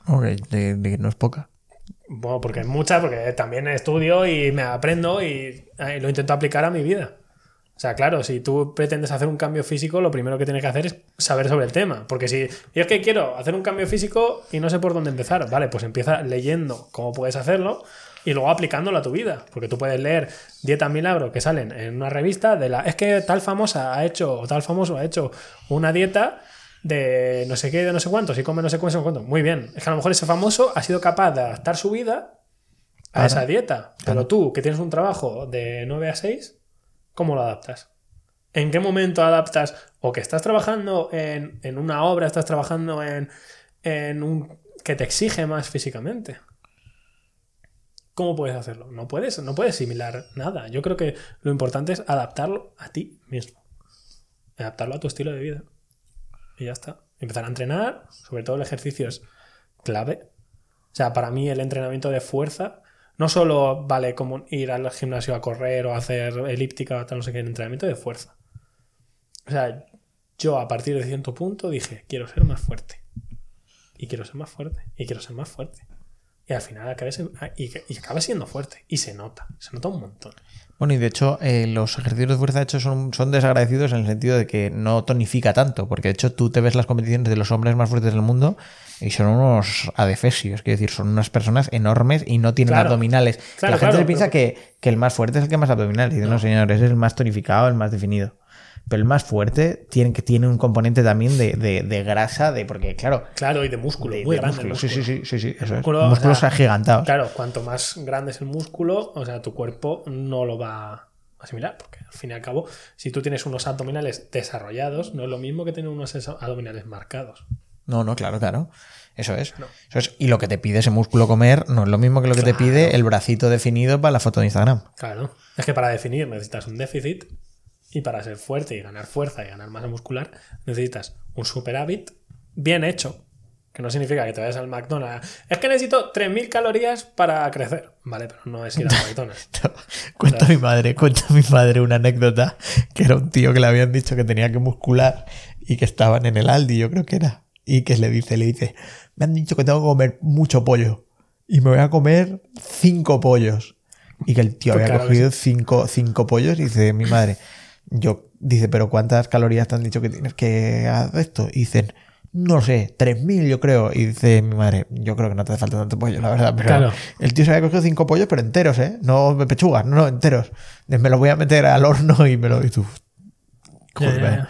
B: Ok, de, de que no es poca.
A: Bueno, porque es mucha, porque también estudio y me aprendo y, eh, lo intento aplicar a mi vida. O sea, claro, si tú pretendes hacer un cambio físico, lo primero que tienes que hacer es saber sobre el tema. Porque si yo es que quiero hacer un cambio físico y no sé por dónde empezar, vale, pues empieza leyendo cómo puedes hacerlo y luego aplicándolo a tu vida. Porque tú puedes leer dietas milagro que salen en una revista de la. Es que tal famosa ha hecho, o tal famoso ha hecho una dieta de no sé qué, de no sé cuántos, y come no sé cuántos, no sé cuántos. Muy bien. Es que a lo mejor ese famoso ha sido capaz de adaptar su vida a
B: Claro.
A: esa dieta. Pero tú, que tienes un trabajo de 9 a 6, ¿cómo lo adaptas? ¿En qué momento adaptas? O que estás trabajando en, en una obra, estás trabajando en, en un que te exige más físicamente. ¿Cómo puedes hacerlo? No puedes, no puedes similar nada. Yo creo que lo importante es adaptarlo a ti mismo. Adaptarlo a tu estilo de vida. Y ya está. Empezar a entrenar, sobre todo el ejercicio es clave. O sea, para mí el entrenamiento de fuerza no solo vale como ir al gimnasio a correr o hacer elíptica o tal, no sé qué, el entrenamiento de fuerza. O sea, yo a partir de cierto punto dije, quiero ser más fuerte. Y quiero ser más fuerte. Y quiero ser más fuerte. Y al final acabé, se- y, y acabé siendo fuerte. Y se nota. Se nota un montón.
B: Bueno, y de hecho, eh, los ejercicios de fuerza de hecho son, son desagradecidos en el sentido de que no tonifica tanto, porque de hecho tú te ves las competiciones de los hombres más fuertes del mundo y son unos adefesios, quiero decir, son unas personas enormes y no tienen
A: Claro.
B: abdominales.
A: Claro,
B: la gente
A: claro,
B: se piensa
A: pero-
B: que, que el más fuerte es el que más abdominales. Y dice, no, señor, es el más tonificado, el más definido. Pero el más fuerte tiene, que tiene un componente también de, de- de grasa, de porque, claro,
A: Claro, y de músculo.
B: de,
A: muy el
B: músculo. Sí, sí, sí, sí, sí, eso es.
A: músculo, o
B: Músculos
A: sea,
B: agigantados.
A: Claro, cuanto más grande es el músculo, o sea, tu cuerpo no lo va a asimilar. Porque al fin y al cabo, si tú tienes unos abdominales desarrollados, no es lo mismo que tener unos abdominales marcados.
B: No, no, claro, claro. Eso es. Eso es. Y lo que te pide ese músculo comer no es lo mismo que lo que te pide el bracito definido para la foto de Instagram.
A: Claro. Es que para definir necesitas un déficit y para ser fuerte y ganar fuerza y ganar masa muscular necesitas un superávit bien hecho. Que no significa que te vayas al McDonald's. Es que necesito 3.000 calorías para crecer. Vale, pero no es ir al McDonald's.
B: cuenta mi madre, cuenta mi madre una anécdota que era un tío que le habían dicho que tenía que muscular y que estaban en el Aldi, yo creo que era. Y que le dice, le dice, me han dicho que tengo que comer mucho pollo y me voy a comer cinco pollos. Y que el tío
A: Pues
B: había
A: claro
B: cogido cinco, cinco pollos y dice, mi madre, yo, dice, pero ¿cuántas calorías te han dicho que tienes que hacer esto? Y dicen, no sé, 3.000 yo creo. Y dice mi madre, yo creo que no te hace falta tanto pollo, la verdad. Pero
A: Claro.
B: el tío se había cogido cinco pollos, pero enteros, ¿eh? No pechugas, no, no, enteros. Me los voy a meter al horno y me lo... Y tú, joder.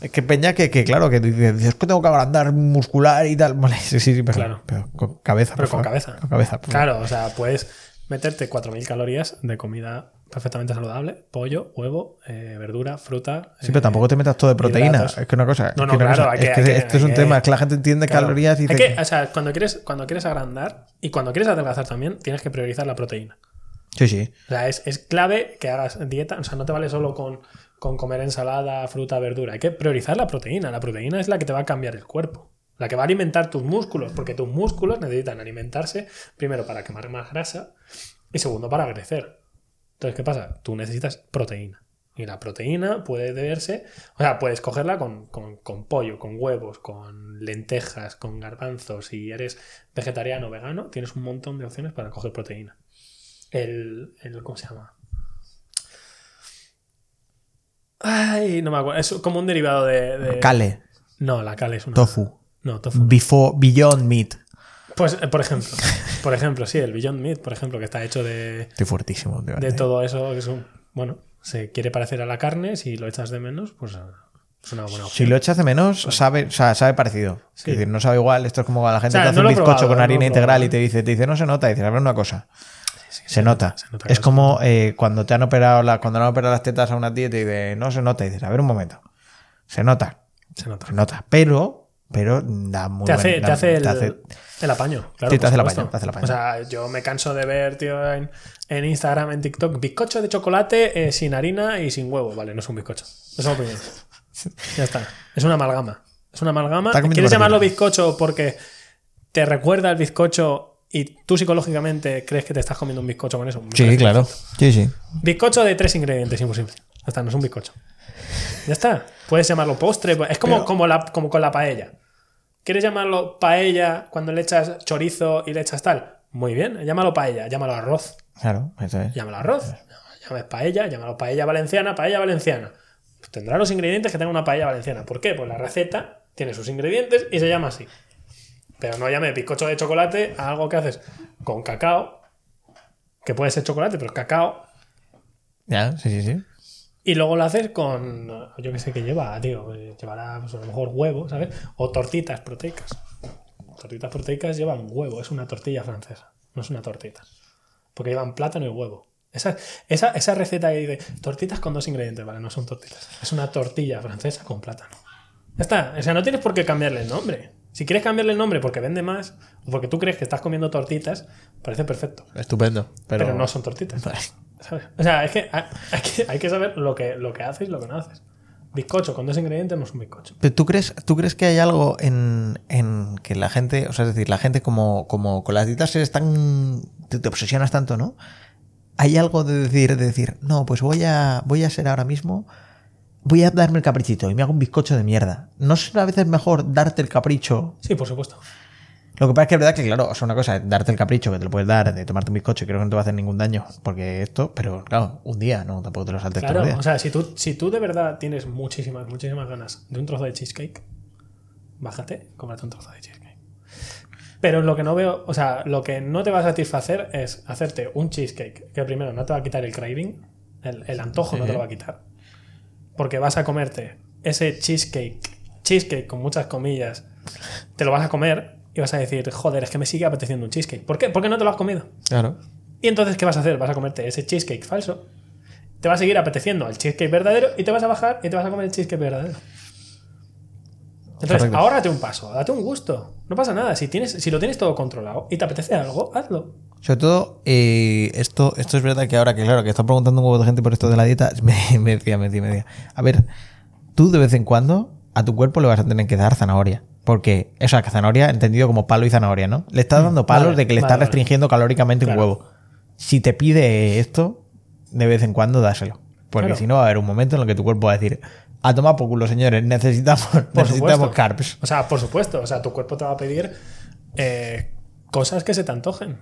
B: Es que Peña que, que claro, que dices, es que tengo que agrandar muscular y tal. Vale, sí, sí, sí, pero,
A: Claro.
B: pero con cabeza.
A: Pero
B: por
A: con
B: favor.
A: cabeza.
B: Con cabeza, por favor.
A: Claro, o sea, puedes meterte 4.000 calorías de comida perfectamente saludable. Pollo, huevo, eh, verdura, fruta.
B: Sí, pero tampoco te metas todo de proteína.
A: hidratos.
B: Es que una cosa.
A: No,
B: es
A: no, claro,
B: cosa-
A: hay
B: es
A: que- hay que-
B: esto es un
A: que-
B: tema, es que la gente entiende
A: Claro.
B: calorías y
A: Hay o sea, cuando quieres, cuando quieres agrandar y cuando quieres adelgazar también, tienes que priorizar la proteína.
B: Sí, sí.
A: O sea, es, es clave que hagas dieta. O sea, no te vale solo con, con comer ensalada, fruta, verdura. Hay que priorizar la proteína. La proteína es la que te va a cambiar el cuerpo. La que va a alimentar tus músculos. Porque tus músculos necesitan alimentarse primero para quemar más grasa y segundo para crecer. Entonces, ¿qué pasa? Tú necesitas proteína. Y la proteína puede deberse, o sea, puedes cogerla con, con- con pollo, con huevos, con lentejas, con garbanzos. Si eres vegetariano o vegano, tienes un montón de opciones para coger proteína. El, el ¿cómo se llama? Ay, no me acuerdo. Es como un derivado de. de-
B: Kale,
A: No, la cal es una.
B: tofu,
A: No, tofu.
B: before, beyond meat.
A: Pues, eh, por ejemplo, por ejemplo, sí, el Beyond Meat, por ejemplo, que está hecho de,
B: Estoy fuertísimo.
A: de
B: últimamente.
A: todo eso, que es un, bueno, se quiere parecer a la carne, si lo echas de menos, pues eh, es una buena
B: Si
A: opción.
B: lo echas de menos, sabe, o sea, sabe parecido.
A: Sí.
B: Es decir, no sabe igual. Esto es como la gente
A: O sea,
B: hace
A: no
B: un bizcocho
A: probado,
B: con
A: no
B: harina
A: probado.
B: integral y te dice, te dice, no se nota. Y dices, a ver una cosa. se, nota.
A: se nota que
B: es como eh, cuando te han operado la, cuando han operado las tetas a una tía y te dice, no se nota. Y dices, a ver un momento. Se nota.
A: Se nota.
B: Se nota. Pero, pero da muy
A: Te hace,
B: buen-
A: te hace el,
B: te hace-
A: el apaño. Claro,
B: Sí, te hace el apaño, te hace el apaño.
A: O sea, yo me canso de ver, tío, en, en Instagram, en TikTok, bizcocho de chocolate eh, sin harina y sin huevo. Vale, no es un bizcocho. Es una opinión. Ya está. Es una amalgama. Es una amalgama. ¿Quieres llamarlo bizcocho porque te recuerda el bizcocho y tú psicológicamente crees que te estás comiendo un bizcocho con eso?
B: Sí, claro.
A: perfecto.
B: Sí, sí.
A: Bizcocho de tres ingredientes, imposible. Ya está, no es un bizcocho. Ya está. Puedes llamarlo postre. Es como,
B: Pero-
A: como, la, como con la paella. ¿Quieres llamarlo paella cuando le echas chorizo y le echas tal? Muy bien, llámalo paella, llámalo arroz.
B: Claro, eso es.
A: Llámalo arroz. Llames paella, llámalo paella valenciana, paella valenciana. Pues tendrá los ingredientes que tenga una paella valenciana. ¿Por qué? Pues la receta tiene sus ingredientes y se llama así. Pero no llame bizcocho de chocolate a algo que haces con cacao, que puede ser chocolate, pero es cacao,
B: Ya, sí, sí, sí.
A: Y luego lo haces con, yo que sé qué lleva, tío, eh, llevará pues, a lo mejor huevo, ¿sabes? O tortitas proteicas. Tortitas proteicas llevan huevo, es una tortilla francesa, no es una tortita. Porque llevan plátano y huevo. Esa, esa, esa receta que dice tortitas con dos ingredientes, vale, no son tortitas. Es una tortilla francesa con plátano. Ya está, o sea, no tienes por qué cambiarle el nombre. Si quieres cambiarle el nombre porque vende más, o porque tú crees que estás comiendo tortitas, parece perfecto.
B: Estupendo. Pero,
A: Pero, no son tortitas.
B: Vale.
A: ¿Sabes? O sea, es que hay, hay que hay que saber lo que, lo que haces y lo que no haces. Bizcocho con dos ingredientes no es un bizcocho.
B: Pero ¿tú crees, ¿tú crees que hay algo en, en que la gente, o sea, es decir, la gente como, como con las dietas eres tan, te, te obsesionas tanto, ¿no? Hay algo de decir, de decir, no, pues voy a, voy a ser ahora mismo, voy a darme el caprichito y me hago un bizcocho de mierda. ¿No será a veces mejor darte el capricho?
A: Sí, por supuesto.
B: Lo que pasa es que es verdad que, claro, o sea, una cosa es darte el capricho que te lo puedes dar de tomarte un bizcocho y creo que no te va a hacer ningún daño, porque esto, pero claro, un día, no, tampoco te lo saltes
A: Claro,
B: todos los
A: o sea, si tú, si tú de verdad tienes muchísimas, muchísimas ganas de un trozo de cheesecake, bájate, cómprate un trozo de cheesecake. Pero lo que no veo, o sea, lo que no te va a satisfacer es hacerte un cheesecake que primero no te va a quitar el craving, el, el antojo no te lo va a quitar. Porque vas a comerte ese cheesecake, cheesecake con muchas comillas, te lo vas a comer y vas a decir, joder, es que me sigue apeteciendo un cheesecake. ¿Por qué? Porque no te lo has comido.
B: Claro.
A: Y entonces, ¿qué vas a hacer? Vas a comerte ese cheesecake falso. Te va a seguir apeteciendo el cheesecake verdadero y te vas a bajar y te vas a comer el cheesecake verdadero. Entonces,
B: Correcto.
A: ahórrate un paso, date un gusto. No pasa nada. Si, tienes, si lo tienes todo controlado y te apetece algo, hazlo.
B: Sobre todo, eh, esto, esto es verdad que ahora que, claro, que está preguntando un huevo de gente por esto de la dieta, me, me decía, me decía, me decía, a ver, tú de vez en cuando a tu cuerpo le vas a tener que dar zanahoria. Porque, o sea, que zanahoria entendido como palo y zanahoria, ¿no? Le estás dando palos
A: Mm, vale,
B: de que le
A: vale,
B: estás
A: vale.
B: restringiendo calóricamente un huevo. Si te pide esto, de vez en cuando dáselo. Porque
A: Claro.
B: si no va a haber un momento en el que tu cuerpo va a decir, a tomar por culo, señores, necesitamos, necesitamos
A: supuesto.
B: carbs.
A: O sea, por supuesto. O sea, tu cuerpo te va a pedir eh, cosas que se te antojen.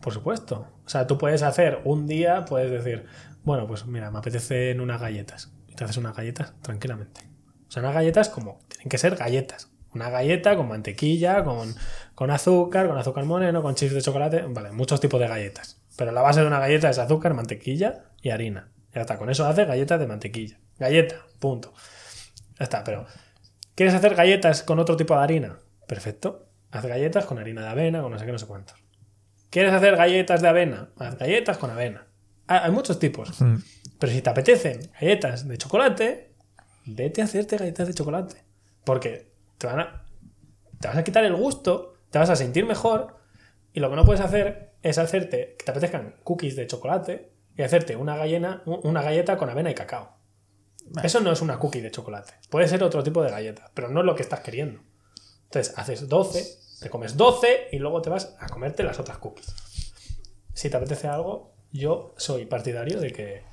A: Por supuesto. O sea, tú puedes hacer un día, puedes decir, bueno, pues mira, me apetecen unas galletas. Y te haces unas galletas tranquilamente. O sea, unas galletas como tienen que ser galletas. Una galleta con mantequilla, con, con azúcar, con azúcar moreno, con chips de chocolate. Vale, muchos tipos de galletas. Pero la base de una galleta es azúcar, mantequilla y harina. Ya está, con eso haces galletas de mantequilla. Galleta, punto. Ya está, pero ¿Quieres hacer galletas con otro tipo de harina? Perfecto. Haz galletas con harina de avena, con no sé qué, no sé cuántos. ¿Quieres hacer galletas de avena? Haz galletas con avena. Ah, Hay muchos tipos.
B: Mm.
A: Pero si te apetecen galletas de chocolate, vete a hacerte galletas de chocolate. Porque te, van a, te vas a quitar el gusto, te vas a sentir mejor. Y lo que no puedes hacer es hacerte que te apetezcan cookies de chocolate y hacerte una, gallena, una galleta con avena y cacao. Eso no es una cookie de chocolate. Puede ser otro tipo de galleta, pero no es lo que estás queriendo. Entonces, haces 12, te comes 12 y luego te vas a comerte las otras cookies. Si te apetece algo, yo soy partidario de que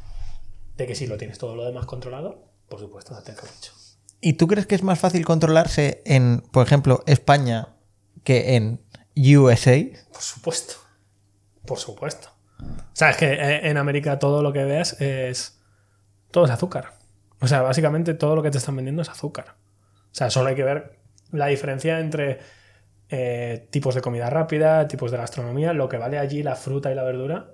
A: De que si lo tienes todo lo demás controlado, por supuesto, date capricho.
B: ¿Y tú crees que es más fácil controlarse en, por ejemplo, España que en USA?
A: Por supuesto. Por supuesto. O sea, es que eh, en América todo lo que veas es. Todo es azúcar. O sea, básicamente todo lo que te están vendiendo es azúcar. O sea, solo hay que ver la diferencia entre eh, tipos de comida rápida, tipos de gastronomía, lo que vale allí la fruta y la verdura.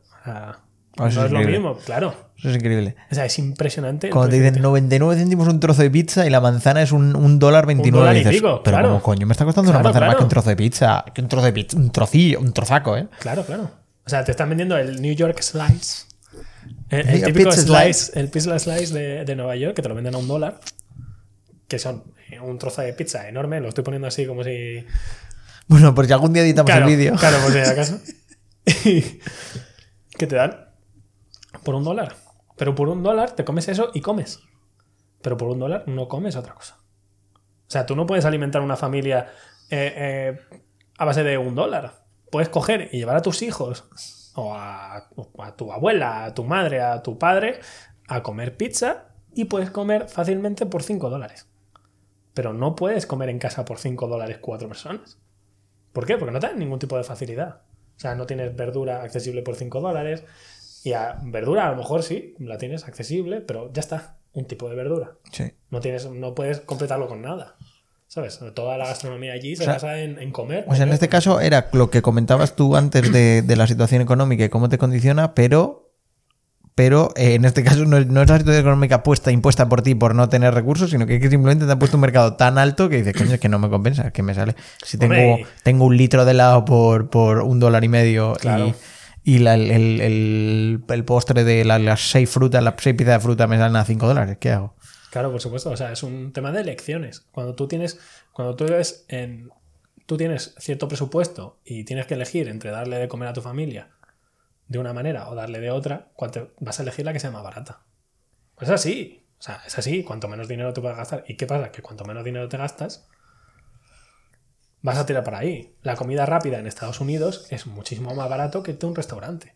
B: Ah,
A: no
B: es
A: es lo mismo, claro.
B: Eso es increíble.
A: O sea, es impresionante.
B: Cuando te dicen
A: que
B: 99 céntimos un trozo de pizza y la manzana es un, un dólar 29.
A: dólar y
B: dices,
A: pico,
B: pero
A: claro.
B: como coño me está costando una
A: Claro,
B: manzana más que un trozo de pizza? Que un trozo de pizza, un trocillo, un trozaco, ¿eh?
A: Claro, claro. O sea, te están vendiendo el New York Slice. El, el típico
B: pizza
A: slice, el pizza slice de, de Nueva York, que te lo venden a un dólar. Que son eh, un trozo de pizza enorme. Lo estoy poniendo así como si.
B: Bueno, pues ya algún día editamos
A: Claro,
B: el vídeo.
A: claro, por si acaso. ¿Qué te dan? Por un dólar. Pero por un dólar te comes eso y comes. Pero por un dólar no comes otra cosa. O sea, tú no puedes alimentar una familia eh, eh, a base de un dólar. Puedes coger y llevar a tus hijos o a, tu abuela, a tu madre, a tu padre a comer pizza y puedes comer fácilmente por 5 dólares. Pero no puedes comer en casa por 5 dólares cuatro personas. ¿Por qué? Porque no dan ningún tipo de facilidad. O sea, no tienes verdura accesible por 5 dólares. Y a verdura a lo mejor sí, la tienes accesible, pero ya está. Un tipo de verdura.
B: Sí.
A: No, tienes, no puedes completarlo con nada. ¿Sabes? Toda la gastronomía allí se
B: sea,
A: basa en, en comer.
B: O sea, en este caso era lo que comentabas tú antes de, de la situación económica y cómo te condiciona, pero, pero eh, en este caso no es, no es la situación económica puesta, impuesta por ti por no tener recursos, sino que, que simplemente te han puesto un mercado tan alto que dices, coño, es que no me compensa, que me sale. Si tengo,
A: Hombre.
B: tengo un litro de helado por, por un dólar y medio
A: Claro.
B: y, y la- el, el- el- postre de la- las seis frutas, las seis piezas de fruta me salen a cinco dólares, ¿qué hago?
A: Claro, por supuesto. O sea, es un tema de elecciones. Cuando tú tienes, cuando tú eres en, tú tienes cierto presupuesto y tienes que elegir entre darle de comer a tu familia de una manera o darle de otra, ¿cuál te- vas a elegir la que sea más barata. Pues es así. O sea, es así. Cuanto menos dinero te puedas gastar. ¿Y qué pasa? Que cuanto menos dinero te gastas, vas a tirar para ahí. La comida rápida en Estados Unidos es muchísimo más barato que un restaurante.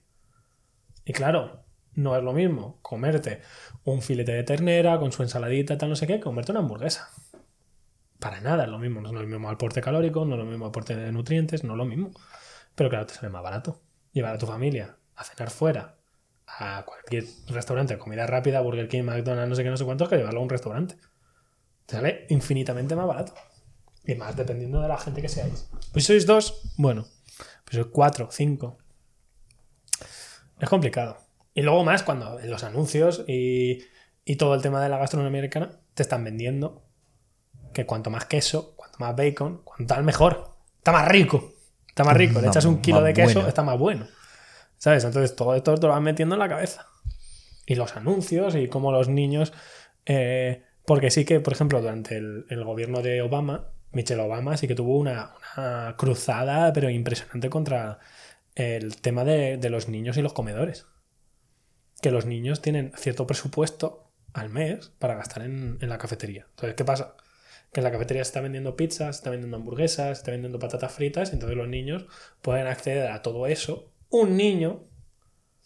A: Y claro, no es lo mismo comerte un filete de ternera con su ensaladita, tal, no sé qué, comerte una hamburguesa. Para nada es lo mismo. No es lo mismo aporte calórico, no es lo mismo aporte de nutrientes, no es lo mismo. Pero claro, te sale más barato. Llevar a tu familia a cenar fuera a cualquier restaurante de comida rápida, Burger King, McDonald's, no sé qué, no sé cuántos, que llevarlo a un restaurante. Te sale infinitamente más barato. Y más dependiendo de la gente que seáis. Pues si sois dos, bueno. Pues sois cuatro, cinco. Es complicado. Y luego más cuando en los anuncios y, y todo el tema de la gastronomía americana te están vendiendo que cuanto más queso, cuanto más bacon, cuanto tal mejor. Está más rico. Está más rico. Le echas un kilo de queso,
B: bueno.
A: está más bueno. ¿Sabes? Entonces todo esto te lo van metiendo en la cabeza. Y los anuncios y cómo los niños... eh, porque sí que, por ejemplo, durante el, el gobierno de Obama, Michelle Obama sí que tuvo una, cruzada, pero impresionante contra el tema de, de los niños y los comedores. Que los niños tienen cierto presupuesto al mes para gastar en, en la cafetería. Entonces, ¿qué pasa? Que en la cafetería se está vendiendo pizzas, se está vendiendo hamburguesas, se está vendiendo patatas fritas, entonces los niños pueden acceder a todo eso. Un niño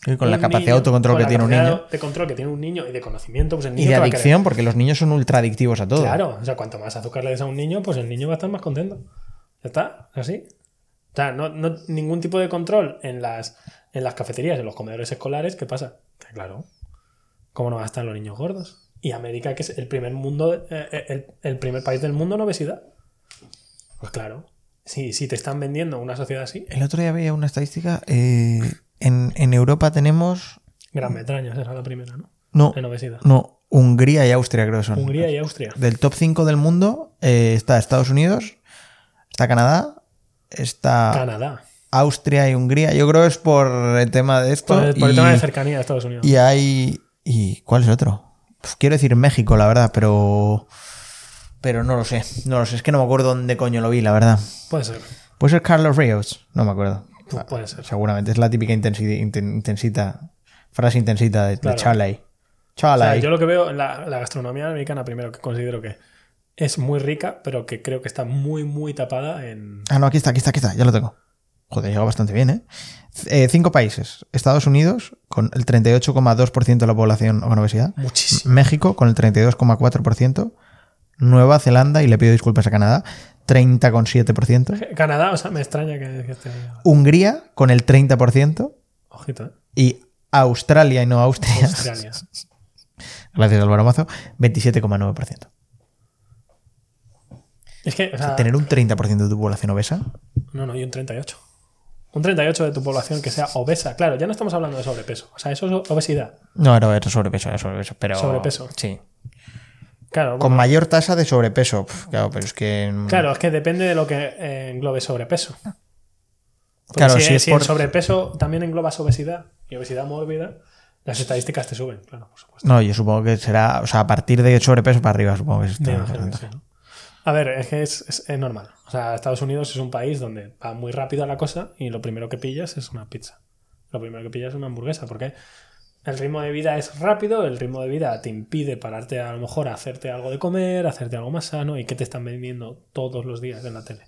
B: Y con la capacidad
A: niño,
B: de autocontrol
A: con
B: que tiene un niño.
A: De control que tiene un niño y de conocimiento, pues el
B: Y
A: niño
B: de
A: a querer.
B: adicción, porque los niños son ultra adictivos a todo.
A: Claro, o sea, cuanto más azúcar le des a un niño, pues el niño va a estar más contento. Ya está, así. O sea, no, no- ningún tipo de control en las, en las cafeterías, en los comedores escolares, ¿qué pasa? Claro, ¿cómo no van a estar los niños gordos? Y América, que es el primer mundo, eh, eh, el, el primer país del mundo en obesidad. Pues claro, si, si te están vendiendo una sociedad así,
B: El otro día veía una estadística. eh, en, en Europa tenemos.
A: Gran Bretaña será la primera, ¿no?
B: No,
A: En obesidad.
B: no. Hungría y Austria, creo que son.
A: Hungría y Austria.
B: Del top 5 del mundo eh, está Estados Unidos, está Canadá, está
A: Canadá.
B: Austria y Hungría. Yo creo que es por el tema de esto.
A: Por el, por el
B: y,
A: tema de cercanía de Estados Unidos.
B: y hay. ¿Y cuál es otro? Pues quiero decir México, la verdad, pero. Pero no lo sé. No lo sé. Es que no me acuerdo dónde coño lo vi, la verdad.
A: Puede ser.
B: Puede ser Carlos Ríos. No me acuerdo.
A: Pu- Puede ser.
B: Seguramente. Es la típica intensi- inten- intensita. Frase intensita de, de
A: Claro.
B: Charlie.
A: O
B: Charlie.
A: sea, yo lo que veo, la, la gastronomía americana, primero, que considero que es muy rica, pero que creo que está muy, muy tapada en.
B: Ah, no, aquí está, aquí está, aquí está. Ya lo tengo. Joder, llega bastante bien, ¿eh? Eh, Cinco países. Estados Unidos, con el 38,2% de la población con obesidad.
A: Muchísimo.
B: México, con el 32,4%. Nueva Zelanda, y le pido disculpas a Canadá, 30,7%.
A: Canadá, o sea, me extraña que, que esté ahí.
B: Hungría, con el 30%.
A: Ojito, ¿eh?
B: Y Australia y no Austria,
A: Australia.
B: gracias Álvaro Mazo, 27,9%.
A: Es que, o sea,
B: Tener un 30% de tu población obesa.
A: no, no, y un 38. Un 38 de tu población que sea obesa. Claro, ya no estamos hablando de sobrepeso. O sea, eso es obesidad.
B: No, era era sobrepeso, era sobrepeso. Pero,
A: Sobrepeso.
B: Sí.
A: Claro,
B: Con mayor tasa de sobrepeso. Claro, pero es que.
A: claro, es que depende de lo que englobe sobrepeso. Porque
B: Claro,
A: si,
B: si es
A: si el
B: por-
A: sobrepeso también englobas obesidad y obesidad mórbida, las estadísticas te suben, claro, por supuesto.
B: No, yo supongo que será. O sea, a partir de sobrepeso para arriba, supongo que es
A: Me
B: todo el
A: imagino que
B: porcentaje.
A: sí, ¿no? A ver, es que es, es- es normal. O sea, Estados Unidos es un país donde va muy rápido la cosa y lo primero que pillas es una pizza. Lo primero que pillas es una hamburguesa, porque el ritmo de vida es rápido, el ritmo de vida te impide pararte a lo mejor a hacerte algo de comer, a hacerte algo más sano y que te están vendiendo todos los días en la tele.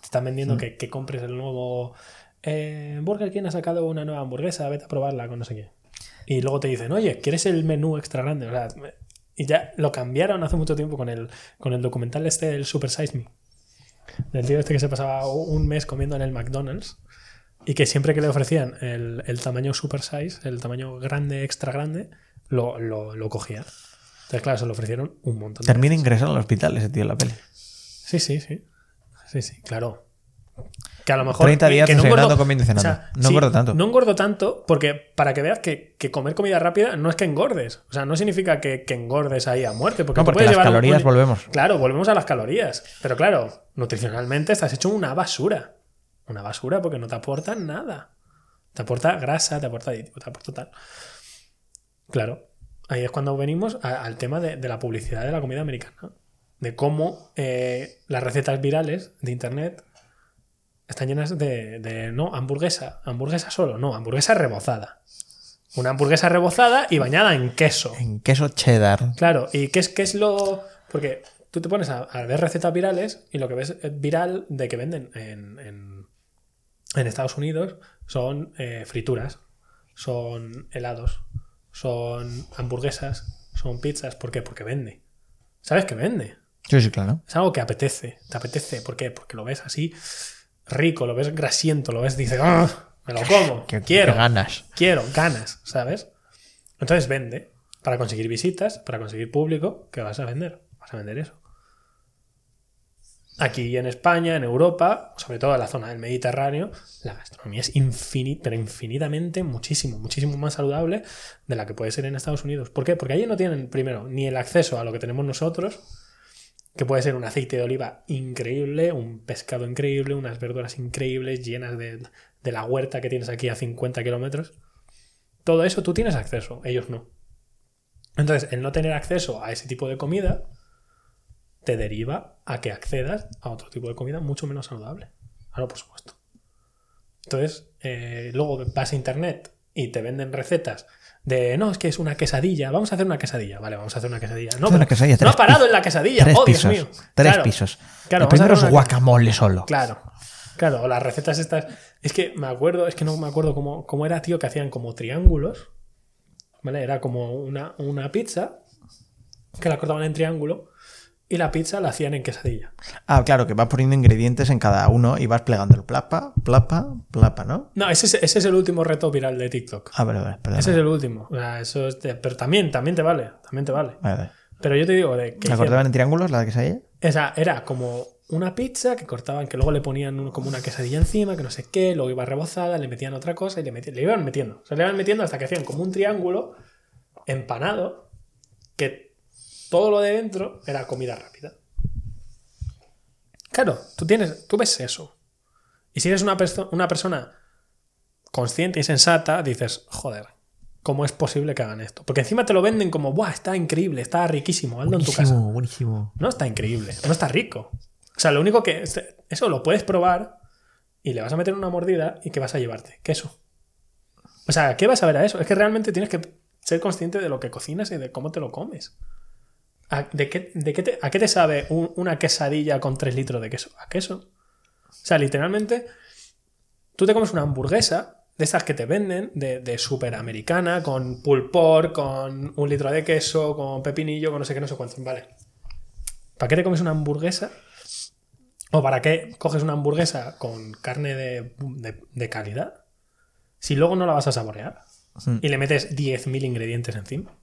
A: Te están vendiendo
B: Mm.
A: que, que compres el nuevo eh, Burger King ha sacado una nueva hamburguesa, vete a probarla con no sé qué. Y luego te dicen, oye, ¿quieres el menú extra grande? O sea, y ya lo cambiaron hace mucho tiempo con el, con el documental este del Super Size Me. Del tío este que se pasaba un mes comiendo en el McDonald's y que siempre que le ofrecían el, el tamaño super size, el tamaño grande, extra grande, lo, lo, lo cogía. Entonces, claro, se lo ofrecieron un montón de
B: Termina ingresando al hospital ese tío en la peli.
A: Sí, sí, sí. Sí, sí, claro. Que a lo mejor.
B: 30 días
A: que no engordo-
B: comiendo y cenando. No engordo tanto.
A: No engordo tanto porque para que veas que, que comer comida rápida no es que engordes. O sea, no significa que, que engordes ahí a muerte. Porque,
B: No, porque
A: puedes
B: las calorías
A: un-
B: volvemos.
A: Claro, volvemos a las calorías. Pero claro, nutricionalmente estás hecho una basura. Una basura porque no te aporta nada. Te aporta grasa, te aporta aditivo, te aporta tal. Claro, ahí es cuando venimos a- al tema de, de la publicidad de la comida americana. De cómo eh, las recetas virales de internet están llenas de, de, no, hamburguesa, hamburguesa solo, no, hamburguesa rebozada. Una hamburguesa rebozada y bañada en queso.
B: En queso cheddar.
A: Claro, ¿y qué es, qué es lo...? Porque tú te pones a, a ver recetas virales y lo que ves eh, viral de que venden en, en- en Estados Unidos son eh, frituras, son helados, son hamburguesas, son pizzas. ¿Por qué? Porque vende. ¿Sabes que vende?
B: Sí, sí, claro.
A: Es algo que apetece. ¿Te apetece? ¿Por qué? Porque lo ves así rico, lo ves grasiento, lo ves, dices, ¡Ah! me lo como, quiero
B: ganas.
A: quiero, ganas, ¿sabes? Entonces vende para conseguir visitas, para conseguir público, ¿qué vas a vender? Vas a vender eso. Aquí en España, en Europa, sobre todo en la zona del Mediterráneo, la gastronomía es infinita, pero infinitamente, muchísimo, muchísimo más saludable de la que puede ser en Estados Unidos. ¿Por qué? Porque allí no tienen, primero, ni el acceso a lo que tenemos nosotros, que puede ser un aceite de oliva increíble, un pescado increíble, unas verduras increíbles llenas de, de la huerta que tienes aquí a 50 kilómetros. Todo eso tú tienes acceso, ellos no. Entonces, el no tener acceso a ese tipo de comida te deriva a que accedas a otro tipo de comida mucho menos saludable. Claro, por supuesto. Entonces, eh, luego vas a internet y te venden recetas de no, es que es una quesadilla, vamos a hacer una quesadilla, vale, vamos a hacer una quesadilla. No, pero
B: quesadilla,
A: no ha parado en la quesadilla,
B: Tres
A: oh Dios
B: pisos.
A: mío.
B: Tres
A: Claro,
B: pisos.
A: Claro,
B: el primero es guacamole solo.
A: Claro. Claro, las recetas estas. Es que me acuerdo, es que no me acuerdo cómo, cómo era, tío, que hacían como triángulos. ¿Vale? Era como una, una pizza que la cortaban en triángulo y la pizza la hacían en quesadilla.
B: Ah, claro, que vas poniendo ingredientes en cada uno y vas plegando plapa, plapa, plapa, ¿no?
A: No, ese es, ese es el último reto viral de TikTok.
B: Ah, vale, vale, perdón.
A: Ese es el último. O sea, eso es de- pero también, también te vale. También te vale.
B: Vale.
A: Pero yo te digo de que
B: ¿La cortaban en triángulos, la que se haya?
A: Esa era como una pizza que cortaban, que luego le ponían como una quesadilla encima, que no sé qué, luego iba rebozada, le metían otra cosa y le, metían, le iban metiendo. O sea, le iban metiendo hasta que hacían como un triángulo empanado que todo lo de dentro era comida rápida. Claro, tú tienes, tú ves eso. Y si eres una, perso- una persona consciente y sensata, dices, joder, ¿cómo es posible que hagan esto? Porque encima te lo venden como, ¡buah! Está increíble, está riquísimo, hazlo en tu casa.
B: Buenísimo, buenísimo.
A: No está increíble, no está rico. O sea, lo único que. Eso lo puedes probar y le vas a meter una mordida y ¿qué vas a llevarte? Queso. O sea, ¿qué vas a ver a eso? Es que realmente tienes que ser consciente de lo que cocinas y de cómo te lo comes. ¿A, de qué, de qué te, ¿a qué te sabe un- una quesadilla con 3 litros de queso? ¿A queso? O sea, literalmente tú te comes una hamburguesa de estas que te venden, de, de super americana, con pulled pork, con un litro de queso, con pepinillo, con no sé qué, no sé cuánto. Vale. ¿Para qué te comes una hamburguesa? ¿O para qué coges una hamburguesa con carne de, de- de calidad si luego no la vas a saborear?
B: Mm.
A: Y le metes 10.000 ingredientes encima.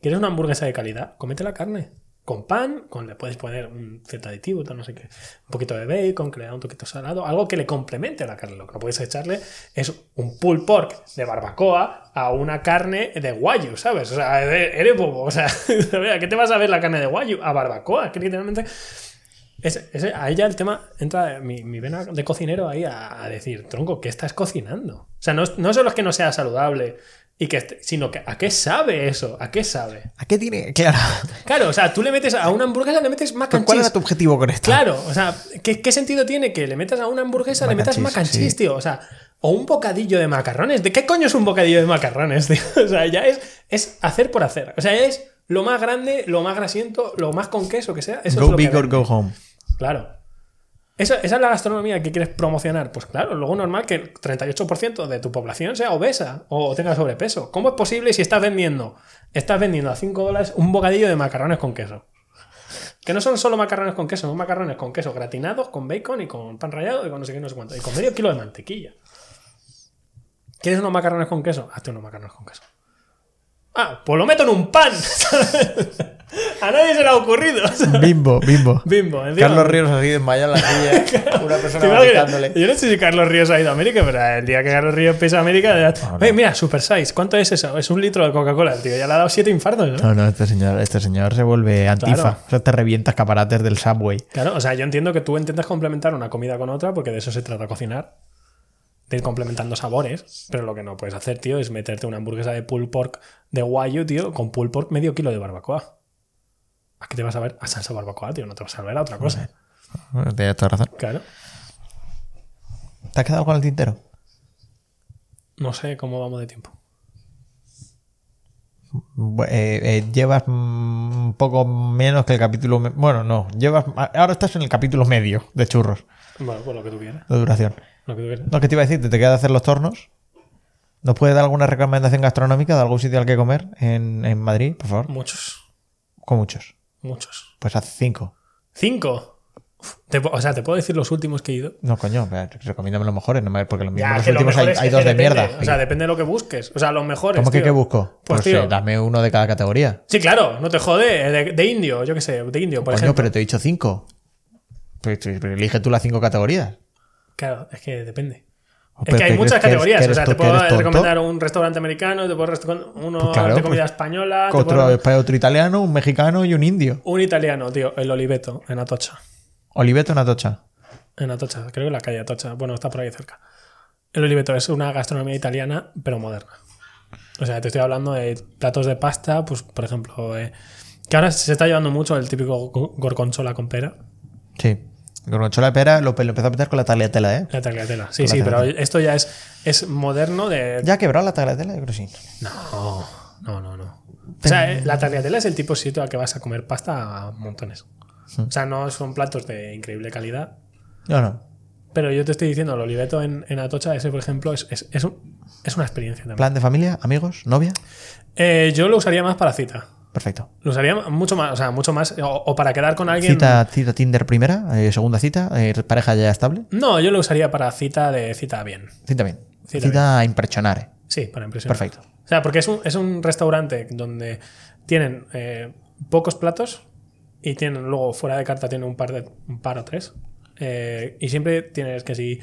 A: ¿Quieres una hamburguesa de calidad? Comete la carne. Con pan, con le puedes poner un cierto aditivo, no sé qué. Un poquito de bacon, que un toquito salado, algo que le complemente a la carne. Lo que no puedes echarle es un pulled pork de barbacoa a una carne de guayu, ¿sabes? O sea, eres bobo. O sea, ¿a qué te vas a ver la carne de guayu? A barbacoa, que literalmente. Ese- ahí ya el tema entra mi, mi vena de cocinero ahí a, a decir, tronco, ¿qué estás cocinando? O sea, no, no solo es que no sea saludable, y que sino que ¿a qué sabe eso? ¿A qué sabe?
B: ¿A qué tiene? Claro.
A: Claro, o sea, tú le metes a una hamburguesa, le metes mac and
B: ¿Cuál era tu objetivo con esto?
A: Claro, o sea, ¿qué, qué sentido tiene que le metas a una hamburguesa, le
B: Mac and
A: metas mac and
B: sí.
A: cheese, tío? O sea, o un bocadillo de macarrones. ¿De qué coño es un bocadillo de macarrones, tío? O sea, ya es, es hacer por hacer. O sea, es lo más grande, lo más grasiento, lo más con queso que sea. Eso es
B: Go
A: lo que
B: big or go home.
A: Claro. ¿Esa, es la gastronomía que quieres promocionar? Pues claro, luego normal que el 38% de tu población sea obesa o tenga sobrepeso. ¿Cómo es posible si estás vendiendo, estás vendiendo a 5 dólares un bocadillo de macarrones con queso? Que no son solo macarrones con queso, son macarrones con queso gratinados, con bacon y con pan rallado y con no sé qué, no sé cuánto. Y con medio kilo de mantequilla. ¿Quieres unos macarrones con queso? Hazte unos macarrones con queso. Ah, pues lo meto en un pan. a nadie se le ha ocurrido.
B: Bimbo, bimbo.
A: Bimbo, encima.
B: Carlos Ríos así desmayado en la silla. Una
A: ¿Te
B: persona gritándole.
A: Yo no sé si Carlos Ríos ha ido a América, pero el día que Carlos Ríos pisa a América. ya-
B: no.
A: Oye, mira, Super Size, ¿cuánto es eso? Es un litro de Coca-Cola, tío. Ya le ha dado siete infartos, ¿no?
B: No, no, este señor, este señor se vuelve antifa.
A: Claro.
B: O sea, te revienta escaparates del subway.
A: Claro, o sea, yo entiendo que tú intentas complementar una comida con otra, porque de eso se trata cocinar. De ir complementando sabores, pero lo que no puedes hacer, tío, es meterte una hamburguesa de pulled pork de guayu, tío, con pulled pork medio kilo de barbacoa. ¿A qué te vas a ver? A salsa barbacoa, tío, no te vas a ver a otra cosa.
B: Bueno, Tienes toda razón.
A: Claro.
B: ¿Te has quedado con el tintero?
A: No sé cómo vamos de tiempo.
B: Eh, eh, llevas mm, un poco menos que el capítulo. Bueno, no. Llevas. Ahora estás en el capítulo medio de churros
A: Bueno, pues lo que tú quieras.
B: de duración.
A: Lo que tú quieras.
B: No, que te iba a decir, te queda hacer los tornos. ¿Nos puedes dar alguna recomendación gastronómica de algún sitio al que comer en, en Madrid, por favor?
A: Muchos.
B: Con muchos.
A: Muchos.
B: Pues haz cinco.
A: ¿Cinco? Te o sea, te puedo decir los últimos que he ido.
B: No, coño, recomiéndame los mejores, no me- porque los, mismos,
A: Ya,
B: los
A: que lo
B: últimos hay,
A: que
B: dos de
A: depende,
B: mierda.
A: O sea, depende de lo que busques. O sea, los mejores.
B: ¿Cómo que
A: tío.
B: qué busco?
A: Pues,
B: Pues,
A: tío.
B: eh, dame uno de cada categoría.
A: Sí, claro, no te jode. De, de indio, yo qué sé, de indio, por
B: Coño,
A: ejemplo.
B: pero te he dicho cinco. Pues, pues, pero elige tú las cinco categorías.
A: Claro, es que depende. Es que hay
B: ¿qué
A: muchas categorías.
B: que
A: o sea, te puedo recomendar un restaurante americano, te puedo recomendar uno
B: Pues claro,
A: de
B: pues-
A: comida española,
B: Otro,
A: puedo-
B: otro italiano, un mexicano y un indio.
A: un italiano, tío, el Oliveto, en Atocha.
B: Oliveto en Atocha.
A: En Atocha, creo que la calle Atocha. Bueno, está por ahí cerca. El Oliveto es una gastronomía italiana, pero moderna. O sea, te estoy hablando de platos de pasta, pues, por ejemplo, eh, que ahora se está llevando mucho el típico go- gorgonzola con pera.
B: Sí. Gorgonzola de pera lo, lo empezó a meter con la tagliatela, ¿eh?
A: La tagliatella. Sí,
B: Con
A: sí, pero esto ya es, es moderno de...
B: ¿Ya ha quebrado la tagliatela? Yo creo que sí.
A: No, no, no, no. O sea, eh, la tagliatella es el tipo de sitio al que vas a comer pasta a montones. O sea, no son platos de increíble calidad.
B: No, no.
A: Pero yo te estoy diciendo, el oliveto en, en Atocha, ese, por ejemplo, es, es, es un- es una experiencia también.
B: ¿Plan de familia? ¿Amigos? ¿Novia?
A: Eh, yo lo usaría más para cita.
B: Perfecto.
A: Lo usaría mucho más, o sea, mucho más. O, o para quedar con alguien.
B: Cita, cita Tinder primera, eh, segunda cita, eh, pareja ya estable.
A: No, yo lo usaría para cita de cita bien.
B: Cita bien.
A: Cita
B: Cita, a impresionar.
A: Sí, para impresionar.
B: Perfecto.
A: O sea, porque es un, es un restaurante donde tienen eh, pocos platos y tienen luego fuera de carta tienen un par de un par o tres. Eh, y siempre tienes que si.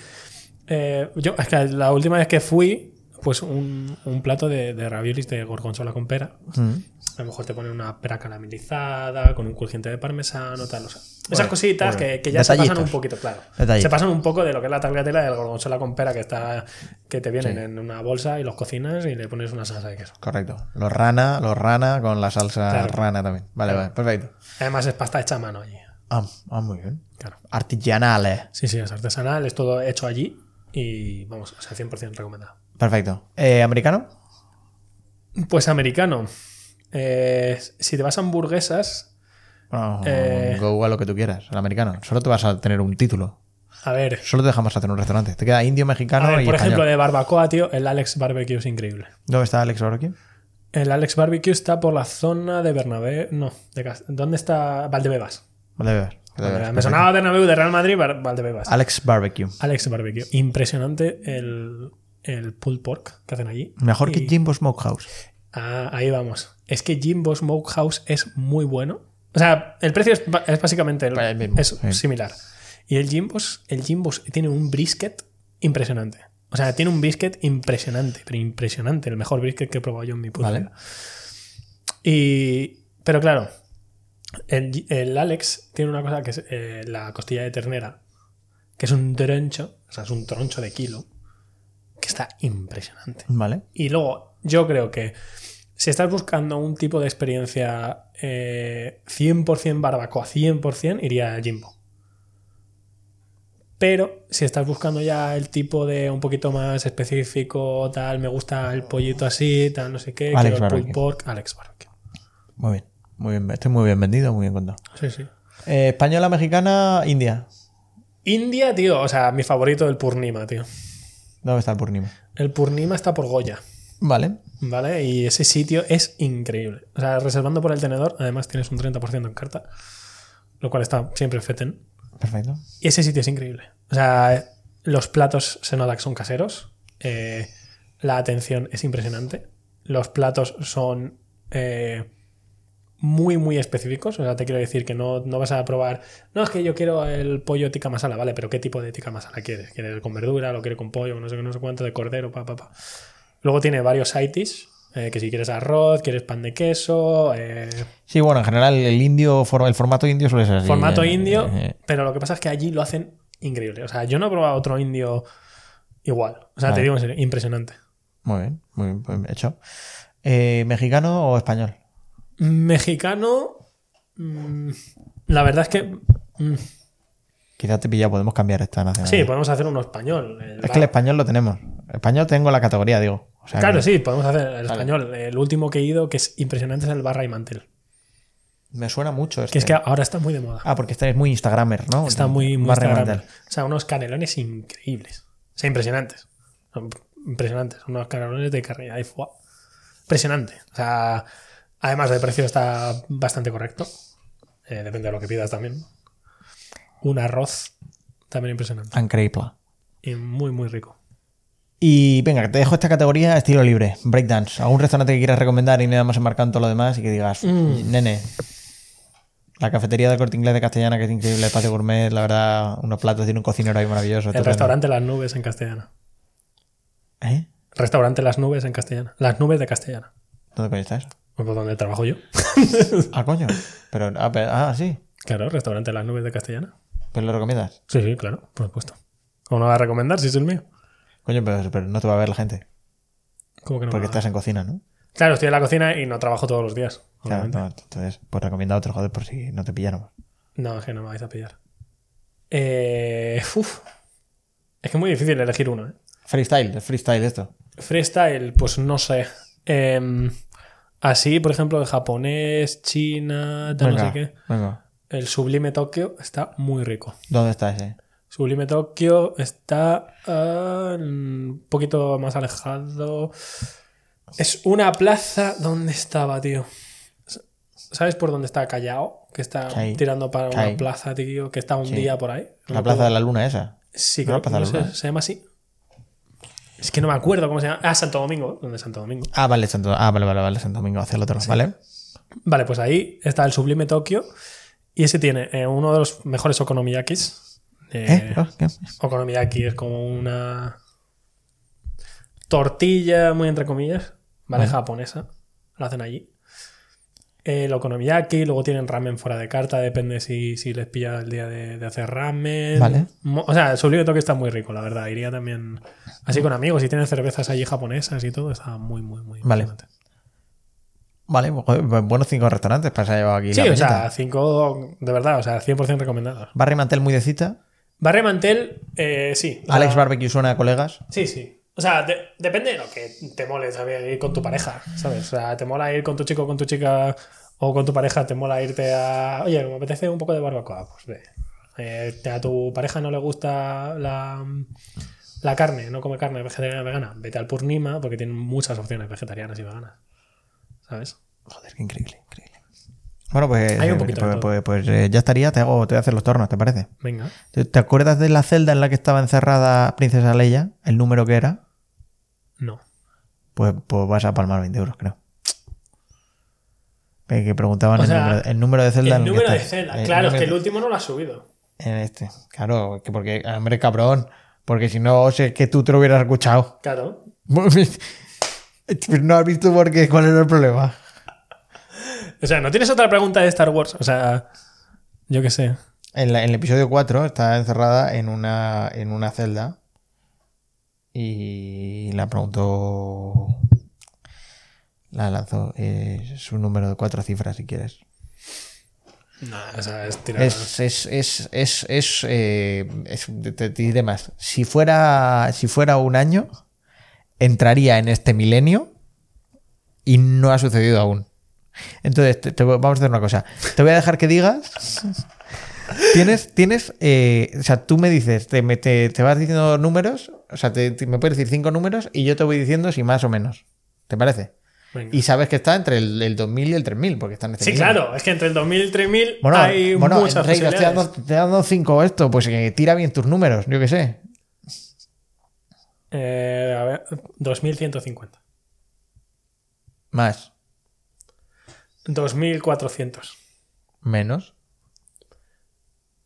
A: eh, yo, es que la última vez que fui, pues un, un plato de, de raviolis de gorgonzola con pera.
B: Mm.
A: A lo mejor te ponen una pera caramelizada con un crujiente de parmesano, tal. O sea, esas
B: Bueno,
A: cositas
B: bueno.
A: que, que ya se pasan un poquito, claro.
B: Detallitos.
A: Se pasan un poco de lo que es la tagliatella del gorgonzola con pera que está que te vienen en una bolsa y los cocinas y le pones una salsa de queso.
B: Correcto. Los rana, los rana con la salsa
A: Claro.
B: rana también. Vale,
A: Claro.
B: vale. Perfecto.
A: Además es pasta hecha a mano allí.
B: Ah, ah, muy bien.
A: Claro.
B: Artigianales.
A: Sí, sí, es artesanal, es todo hecho allí y vamos, o sea, 100% recomendado.
B: Perfecto. Eh, ¿Americano?
A: Pues americano. Eh, si te vas a hamburguesas,
B: Bueno,
A: Eh.
B: go a lo que tú quieras. El americano. Solo te vas a tener un título.
A: A ver,
B: Solo te dejamos hacer un restaurante. Te queda indio, mexicano
A: a ver,
B: y
A: por
B: español.
A: ejemplo, de barbacoa, tío, el Alex Barbecue es increíble.
B: ¿Dónde está Alex Barbecue?
A: El Alex Barbecue está por la zona de Bernabé. No, de ¿dónde está Valdebebas?
B: A ver,
A: Me sonaba Bernabéu de Real Madrid, Valdebebas.
B: Alex Barbecue.
A: Alex Barbecue. Impresionante el, el pulled pork que hacen allí.
B: Mejor que Jimbo Smokehouse.
A: Ah, ahí vamos. Es que Jimbo Smokehouse es muy bueno. O sea, el precio es, es básicamente el,
B: El mismo,
A: es
B: sí.
A: similar. Y el Jimbo's, el Jimbo's tiene un brisket impresionante. O sea, tiene un brisket impresionante, pero impresionante. El mejor brisket que he probado yo en mi puta
B: Vale.
A: vida. Y, pero claro, el, el Alex tiene una cosa que es eh, la costilla de ternera, que es un troncho, o sea, es un troncho de kilo, que está impresionante.
B: Vale.
A: Y luego, yo creo que si estás buscando un tipo de experiencia eh, 100% barbacoa, 100%, iría a Jimbo. Pero si estás buscando ya el tipo de un poquito más específico, tal, me gusta el pollito así, tal, no sé qué,
B: Alex
A: quiero el
B: Barbecue.
A: pulled pork, Alex Barbecue.
B: Muy bien. Muy bien. Estoy muy bien vendido, muy bien contado.
A: Sí, sí.
B: Eh, española, mexicana, India.
A: India, tío, o sea, mi favorito el Purnima, tío.
B: ¿Dónde está el Purnima?
A: El Purnima está por Goya.
B: Vale.
A: ¿Vale? Y ese sitio es increíble. O sea, reservando por el tenedor, además tienes un 30% en carta, lo cual está siempre feten.
B: Perfecto.
A: Y ese sitio es increíble. O sea, los platos se nota que son caseros. eh, la atención es impresionante. Los platos son eh, muy, muy específicos. O sea, te quiero decir que no, no vas a probar. No, es que yo quiero el pollo tikka masala, ¿vale? Pero ¿qué tipo de tikka masala quieres? ¿Quieres con verdura? ¿Lo quieres con pollo? No sé, no sé cuánto, de cordero, pa, pa, pa. Luego tiene varios dish, eh, que si quieres arroz, quieres pan de queso, eh,
B: Sí, bueno, en general el indio, el formato indio suele ser así.
A: formato
B: eh,
A: indio,
B: eh,
A: pero lo que pasa es que allí lo hacen increíble. O sea, yo no he probado otro indio igual. O sea,
B: Vale.
A: te digo en serio, impresionante.
B: muy bien, muy bien, bien hecho. ¿Mexicano o español?
A: Mexicano, mm, la verdad es que... mm,
B: Quizás te pilla, podemos cambiar esta nacionalidad.
A: sí, podemos hacer uno español. El
B: Es que el español lo tenemos. Español tengo la categoría, digo. O sea
A: Claro,
B: que
A: sí, podemos hacer el español. El último que he ido, que es impresionante, es el barra y mantel.
B: Me suena mucho este.
A: Que es que ahora está muy de moda.
B: Ah, porque este es muy Instagramer, ¿no?
A: Está muy, muy
B: Barra y
A: Instagram.
B: mantel.
A: O sea, unos canelones increíbles. O sea, impresionantes. Son impresionantes. Unos canelones de foie. Impresionante. O sea, además de precio está bastante correcto. Eh, depende de lo que pidas también. Un arroz también impresionante.
B: Increíble.
A: Y muy, muy rico.
B: Y venga, te dejo esta categoría estilo libre, breakdance. ¿Algún restaurante que quieras recomendar y nada más enmarcando todo lo demás y que digas,
A: Mm.
B: nene, la cafetería del corte inglés de Castellana, que es increíble, espacio gourmet, la verdad, unos platos, tiene un cocinero ahí maravilloso.
A: El restaurante Las Nubes en castellana.
B: ¿Eh?
A: Restaurante Las Nubes en castellana. Las Nubes de castellana.
B: ¿Dónde coño está eso?
A: Pues por donde trabajo yo.
B: Ah, coño. Pero, ah, pero- ah, sí.
A: Claro, restaurante Las Nubes de castellana.
B: Pero lo recomiendas.
A: Sí, sí, claro, por supuesto. ¿Cómo no va a recomendar si es el mío?
B: Coño, pero, pero no te va a ver la gente.
A: ¿Cómo que no?
B: Porque estás en cocina, ¿no?
A: Claro, estoy en la cocina y no trabajo todos los días.
B: Claro, no, entonces, pues recomienda otro, joder, por si no te pilláramos.
A: No, es que no me vais a pillar. Eh, uf. Es que es muy difícil elegir uno. ¿eh?
B: Freestyle, es freestyle esto.
A: Freestyle, pues no sé. Em, así, por ejemplo, de japonés, china, tal, no sé qué.
B: venga.
A: El Sublime Tokio está muy rico.
B: ¿Dónde está ese?
A: Sublime Tokio está ah, un poquito más alejado. Es una plaza. ¿Dónde estaba, tío? ¿Sabes por dónde está Callao? Que está tirando para una plaza, tío, que está un
B: Sí.
A: día por ahí.
B: La Plaza de la Luna esa.
A: Sí,
B: ¿No
A: creo
B: la
A: que
B: Plaza
A: no
B: de la Luna?
A: se llama así. Es que no me acuerdo cómo se llama. Ah, Santo Domingo. ¿Dónde es Santo Domingo?
B: Ah, vale, Santo, ah, vale, vale, vale, Santo Domingo, hacia el otro, ¿vale?
A: Vale, pues ahí está el Sublime Tokio. Y ese tiene eh, uno de los mejores okonomiyakis. Eh,
B: ¿Eh? ¿Oh?
A: Okonomiyaki es como una tortilla, muy entre comillas, ¿vale?
B: Vale.
A: Japonesa. Lo hacen allí. El okonomiyaki, luego tienen ramen fuera de carta, depende si, si les pilla el día de, de hacer ramen.
B: Vale.
A: Mo- O sea, el Sublime Tokio está muy rico, la verdad. Iría también así con amigos. Si tienen cervezas allí japonesas y todo, está muy, muy, muy
B: Vale. Vale, buenos cinco restaurantes para se llevado aquí
A: Sí,
B: la
A: o sea, cinco, de verdad, o sea, 100% recomendados.
B: Barry Mantel muy de cita.
A: Barre Mantel, eh, sí.
B: Alex Barbecue suena a colegas.
A: Sí, sí. O sea, de- depende de lo que te mole, ¿sabes? Ir con tu pareja, ¿sabes? O sea, te mola ir con tu chico, con tu chica o con tu pareja, te mola irte a. Oye, me apetece un poco de barbacoa, pues ve. Eh, a tu pareja no le gusta la, la carne, no come carne vegetariana vegana, vete al Purnima porque tienen muchas opciones vegetarianas y veganas. ¿Sabes?
B: Joder, qué increíble, increíble. Bueno, pues,
A: Hay un
B: eh,
A: poquito
B: pues, pues- pues, eh, ya estaría, te, hago, te voy a hacer los tornos, ¿te parece?
A: Venga.
B: ¿Te, te acuerdas de la celda en la que estaba encerrada Princesa Leia? El número que era.
A: No.
B: Pues, pues vas a palmar 20 euros, creo. Que preguntaban
A: O
B: el,
A: sea,
B: número, el número de celda.
A: el
B: en el que
A: número de
B: estás.
A: celda.
B: El
A: claro, es que el último no lo has subido.
B: En este. Claro, que porque, hombre, cabrón. Porque si no, sé que tú te lo hubieras escuchado.
A: Claro.
B: No has visto por qué, cuál era el problema.
A: O sea, ¿no tienes otra pregunta de Star Wars? O sea, yo qué sé.
B: En, la- en el episodio 4 está encerrada en una, en una celda y la preguntó. La lanzó. eh, Es un número de cuatro cifras si quieres.
A: No, o sea, es tirar.
B: Es, es, es, es, es, eh, es- te, te diré más. Si fuera, si fuera un año, entraría en este milenio y no ha sucedido aún. Entonces, te- vamos a hacer una cosa. Te voy a dejar que digas. Tienes, tienes, eh, o sea, tú me dices, te, te vas diciendo números, o sea, te- te- me puedes decir cinco números y yo te voy diciendo si más o menos. ¿Te parece?
A: Venga.
B: Y sabes que está entre el, el 2000 y el 3000, porque está en este
A: Sí,
B: milenio.
A: claro, es que entre el 2000 y el 3000
B: Bueno,
A: hay
B: bueno,
A: muchas
B: Rey, te
A: posibilidades.
B: dando, te dando cinco esto, pues que tira bien tus números, yo qué sé.
A: Eh, a ver, 2150.
B: Más,
A: 2400.
B: menos,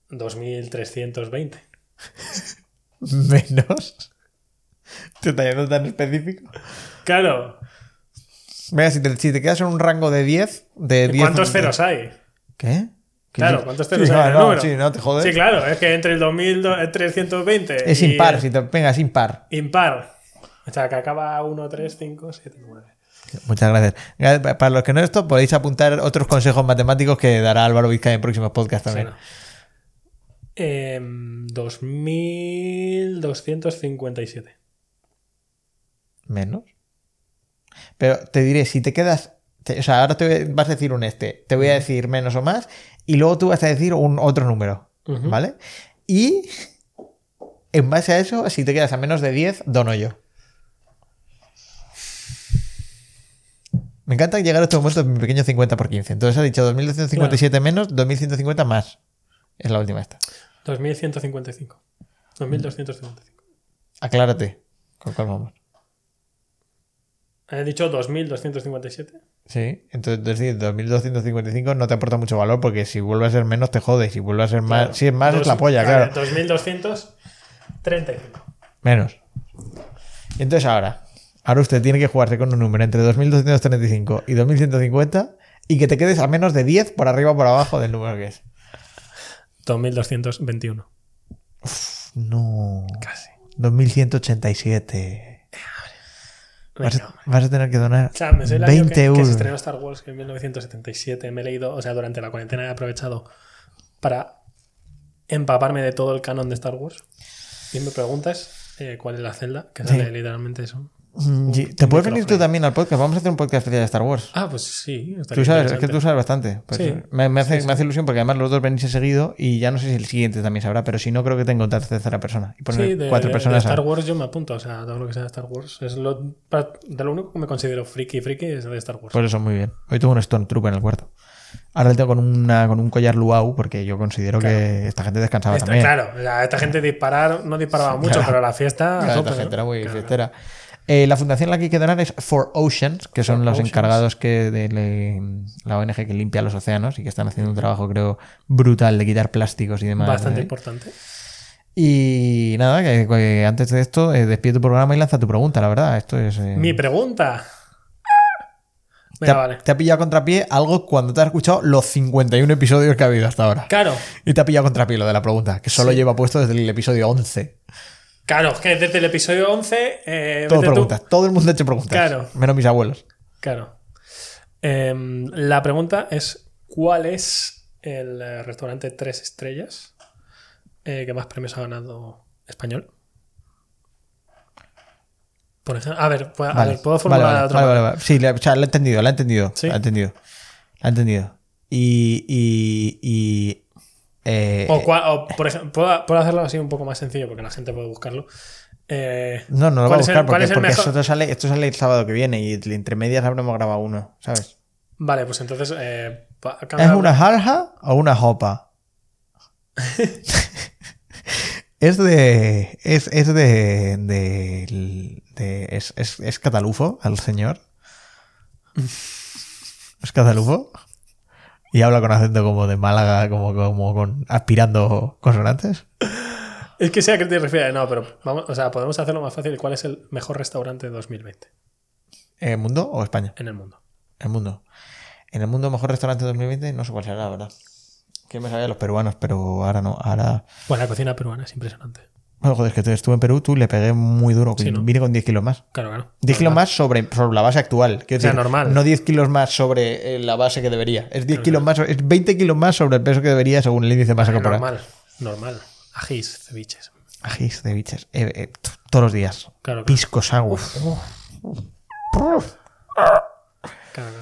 A: 2320.
B: menos. ¿Te está yendo tan específico?
A: Claro.
B: Venga, si te, si te quedas en un rango de 10, de 10
A: ¿Cuántos ceros hay?
B: ¿Qué? ¿Qué
A: Claro,
B: sí?
A: ¿cuántos ceros
B: Sí,
A: hay
B: no,
A: el
B: no,
A: número?
B: Sí, no te jodes.
A: Sí, claro, es que entre el 2320
B: Es
A: y
B: impar, si te, venga, es impar.
A: impar. O sea, que acaba 1, 3, 5, 7, 9.
B: Muchas gracias. Gra- Para los que no esto, podéis apuntar otros consejos matemáticos que dará Álvaro Vizcaya en próximos podcasts
A: Sí,
B: también.
A: no. Em, 2257.
B: Menos. Pero te diré, si te quedas. te- o sea, ahora te vas a decir un este, te voy a decir menos o más, y luego tú vas a decir un otro número. ¿Vale? Y en base a eso, si te quedas a menos de 10, dono yo. Me encanta llegar a este momento de mi pequeño 50 por 15. Entonces ha dicho 2257 menos, 2150 más. Es la última esta.
A: 2155. 2255.
B: Aclárate. ¿Con cuál vamos?
A: He dicho 2257.
B: Sí, entonces decir 2255 no te aporta mucho valor porque si vuelve a ser menos te jode. Si vuelve a ser más,
A: Claro.
B: si es más es la polla, claro.
A: 2235.
B: Menos. Y entonces ahora, ahora usted tiene que jugarse con un número entre 2235 y 2150 y que te quedes a menos de 10 por arriba o por abajo del número que es.
A: 2221.
B: No.
A: Casi.
B: 2187. Vas,
A: hombre.
B: vas a tener que donar
A: O sea, me sé el año
B: 20
A: que, que
B: euros.
A: se estrenó Star Wars en 1977. Me he leído, o sea, durante la cuarentena he aprovechado para empaparme de todo el canon de Star Wars. Y me preguntas eh, cuál es la celda, que sale
B: Sí.
A: literalmente eso.
B: Mm, Te puedes venir tú también al podcast. Vamos a hacer un podcast especial de Star Wars.
A: Ah, pues sí.
B: Tú sabes, es que tú sabes bastante. Pues,
A: Sí.
B: me, me hace,
A: Sí, sí.
B: me hace ilusión porque además los dos venís seguido y ya no sé si el siguiente también sabrá, pero si no, creo que tengo tercera persona. Y poner
A: Sí, de,
B: cuatro
A: de-
B: personas.
A: de
B: a-
A: Star Wars yo me apunto, o sea, todo lo que sea de Star Wars. Es lo, pa- de lo único que me considero friki friki es de Star Wars.
B: Por eso, muy bien. Hoy tengo un Stormtrooper en el cuarto. Ahora le tengo con, una, con un collar Luau porque yo considero que esta gente descansaba
A: Esta-
B: también.
A: claro, o sea, esta gente disparar no disparaba mucho,
B: Claro.
A: pero la fiesta. a
B: Claro, esta gente
A: ¿no?
B: era muy
A: Claro.
B: fiestera. Eh, la fundación en la que hay que donar es For Oceans, que son
A: For
B: los
A: Oceans.
B: encargados que de le- la ONG que limpia los océanos y que están haciendo un trabajo, creo, brutal de quitar plásticos y demás.
A: Bastante
B: ¿eh?
A: importante.
B: Y nada, que, que antes de esto, eh, despide tu programa y lanza tu pregunta, la verdad. Esto es. eh,
A: Mi pregunta.
B: te,
A: Venga, vale.
B: te ha pillado contrapié algo cuando te has escuchado los 51 episodios que ha habido hasta ahora.
A: Claro,
B: Y te ha pillado contrapié lo de la pregunta, que solo
A: Sí.
B: lleva puesto desde el episodio 11.
A: Claro, es que desde el episodio 11. Eh,
B: Todo
A: tú-
B: preguntas. Todo el mundo ha hecho preguntas.
A: Claro.
B: Menos mis abuelos.
A: Claro. Em, la pregunta es: ¿cuál es el eh, restaurante tres estrellas eh, que más premios ha ganado español? Por ejemplo, a ver, pu- a
B: Vale,
A: ver, puedo formular
B: vale,
A: otra
B: vale, vale, vale. Sí, le- o sea, lo he entendido, lo he entendido.
A: Sí.
B: Lo he entendido. Lo he entendido. Y, y, y Eh,
A: O, cua- o, por ejemplo, puedo, puedo hacerlo así un poco más sencillo porque la gente puede buscarlo. Eh,
B: no, no lo voy a
A: ¿cuál es el-
B: buscar porque,
A: es
B: esto, sale, esto sale el sábado que viene y entre medias habremos grabado uno, ¿sabes?
A: Vale, pues entonces. eh,
B: ¿Es una jarja o una jopa? es de. Es, es de. de, de- es, es, es catalufo al señor. ¿Es catalufo? Y habla con acento como de Málaga, como, como con aspirando consonantes.
A: Es que sea que te refieres. No, pero vamos, o sea, podemos hacerlo más fácil. ¿Cuál es el mejor restaurante de 2020
B: ¿El mundo o España?
A: en el mundo?
B: El mundo. En el mundo mejor restaurante 2020, no sé cuál será, la verdad. Que me sabía los peruanos, pero ahora no. Ahora.
A: Bueno, la cocina peruana es impresionante.
B: Bueno, joder, es que estuve en Perú, tú le pegué muy duro.
A: Sí, ¿no?
B: Vine con 10 kilos más.
A: Claro, claro.
B: 10 kilos más sobre, sobre la base actual.
A: O sea,
B: decir,
A: normal.
B: No 10 kilos más sobre eh, la base que debería. Es 10
A: Claro,
B: kilos más, es 20 kilos más sobre el peso que debería según el índice de masa corporal.
A: Normal, normal. Ajís, ceviches.
B: Ajís de biches. Eh, eh, todos los días.
A: Claro, claro.
B: Pisco sour.
A: claro, claro.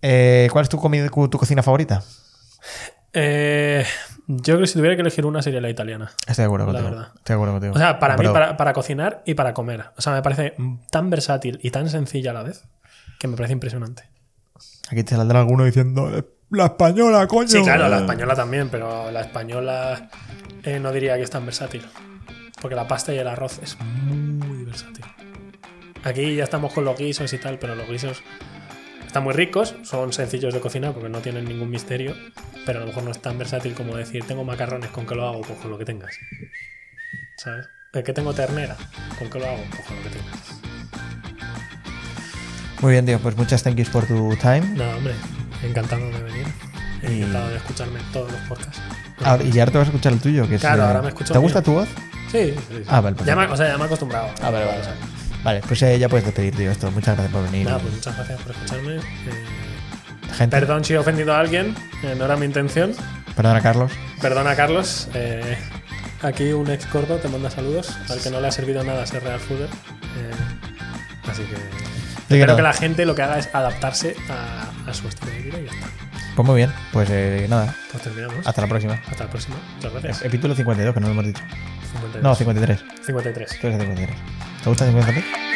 B: Eh, ¿Cuál es tu, comida, tu cocina favorita?
A: Eh, yo creo que si tuviera que elegir una sería la italiana.
B: Estoy de acuerdo
A: La
B: contigo.
A: verdad.
B: Estoy de acuerdo contigo.
A: O sea, para mí, para, para cocinar y para comer. O sea, me parece tan versátil y tan sencilla a la vez que me parece impresionante.
B: Aquí te saldrá alguno diciendo "Eh, la española, coño.
A: Sí, claro, la española también, pero la española eh, no diría que es tan versátil. Porque la pasta y el arroz es muy versátil. Aquí ya estamos con los guisos y tal, pero los guisos están muy ricos, son sencillos de cocinar porque no tienen ningún misterio, pero a lo mejor no es tan versátil como decir, tengo macarrones, ¿con qué lo hago? Pues con lo que tengas. ¿Sabes? ¿El que tengo ternera? ¿Con qué lo hago? Pues con lo que tengas.
B: Muy bien, tío. Pues muchas thank yous por tu time.
A: Nada, hombre, encantado de venir.
B: Y-
A: Encantado de escucharme en todos los podcasts.
B: Ahora- y ahora te vas a escuchar el tuyo. Que es,
A: Claro, ahora me escucho
B: ¿Te gusta
A: mío.
B: tu voz?
A: Sí, sí, sí.
B: Ah, vale,
A: Ya me, o sea, ya me he acostumbrado.
B: Ah, vale, vale. Vale. Vale, pues eh, ya puedes despedir, tío. Esto. Muchas gracias por venir.
A: Nada, pues muchas gracias por escucharme. Eh,
B: Gente,
A: perdón si he ofendido a alguien, eh, no era mi intención.
B: perdona, Carlos.
A: Perdona, Carlos. eh, aquí un ex cordo te manda saludos. Al que no le ha servido nada ser Real Fooder. Eh, así que.
B: que
A: Espero
B: nada.
A: que la gente lo que haga es adaptarse a, a su estilo de vida y ya está.
B: Pues muy bien. Pues eh, nada.
A: Pues terminamos.
B: Hasta la próxima.
A: Hasta la próxima. Muchas gracias.
B: Capítulo 52, que no lo hemos dicho.
A: 53.
B: No, 53.
A: 53.
B: Tú eres 53. 好，再见没有？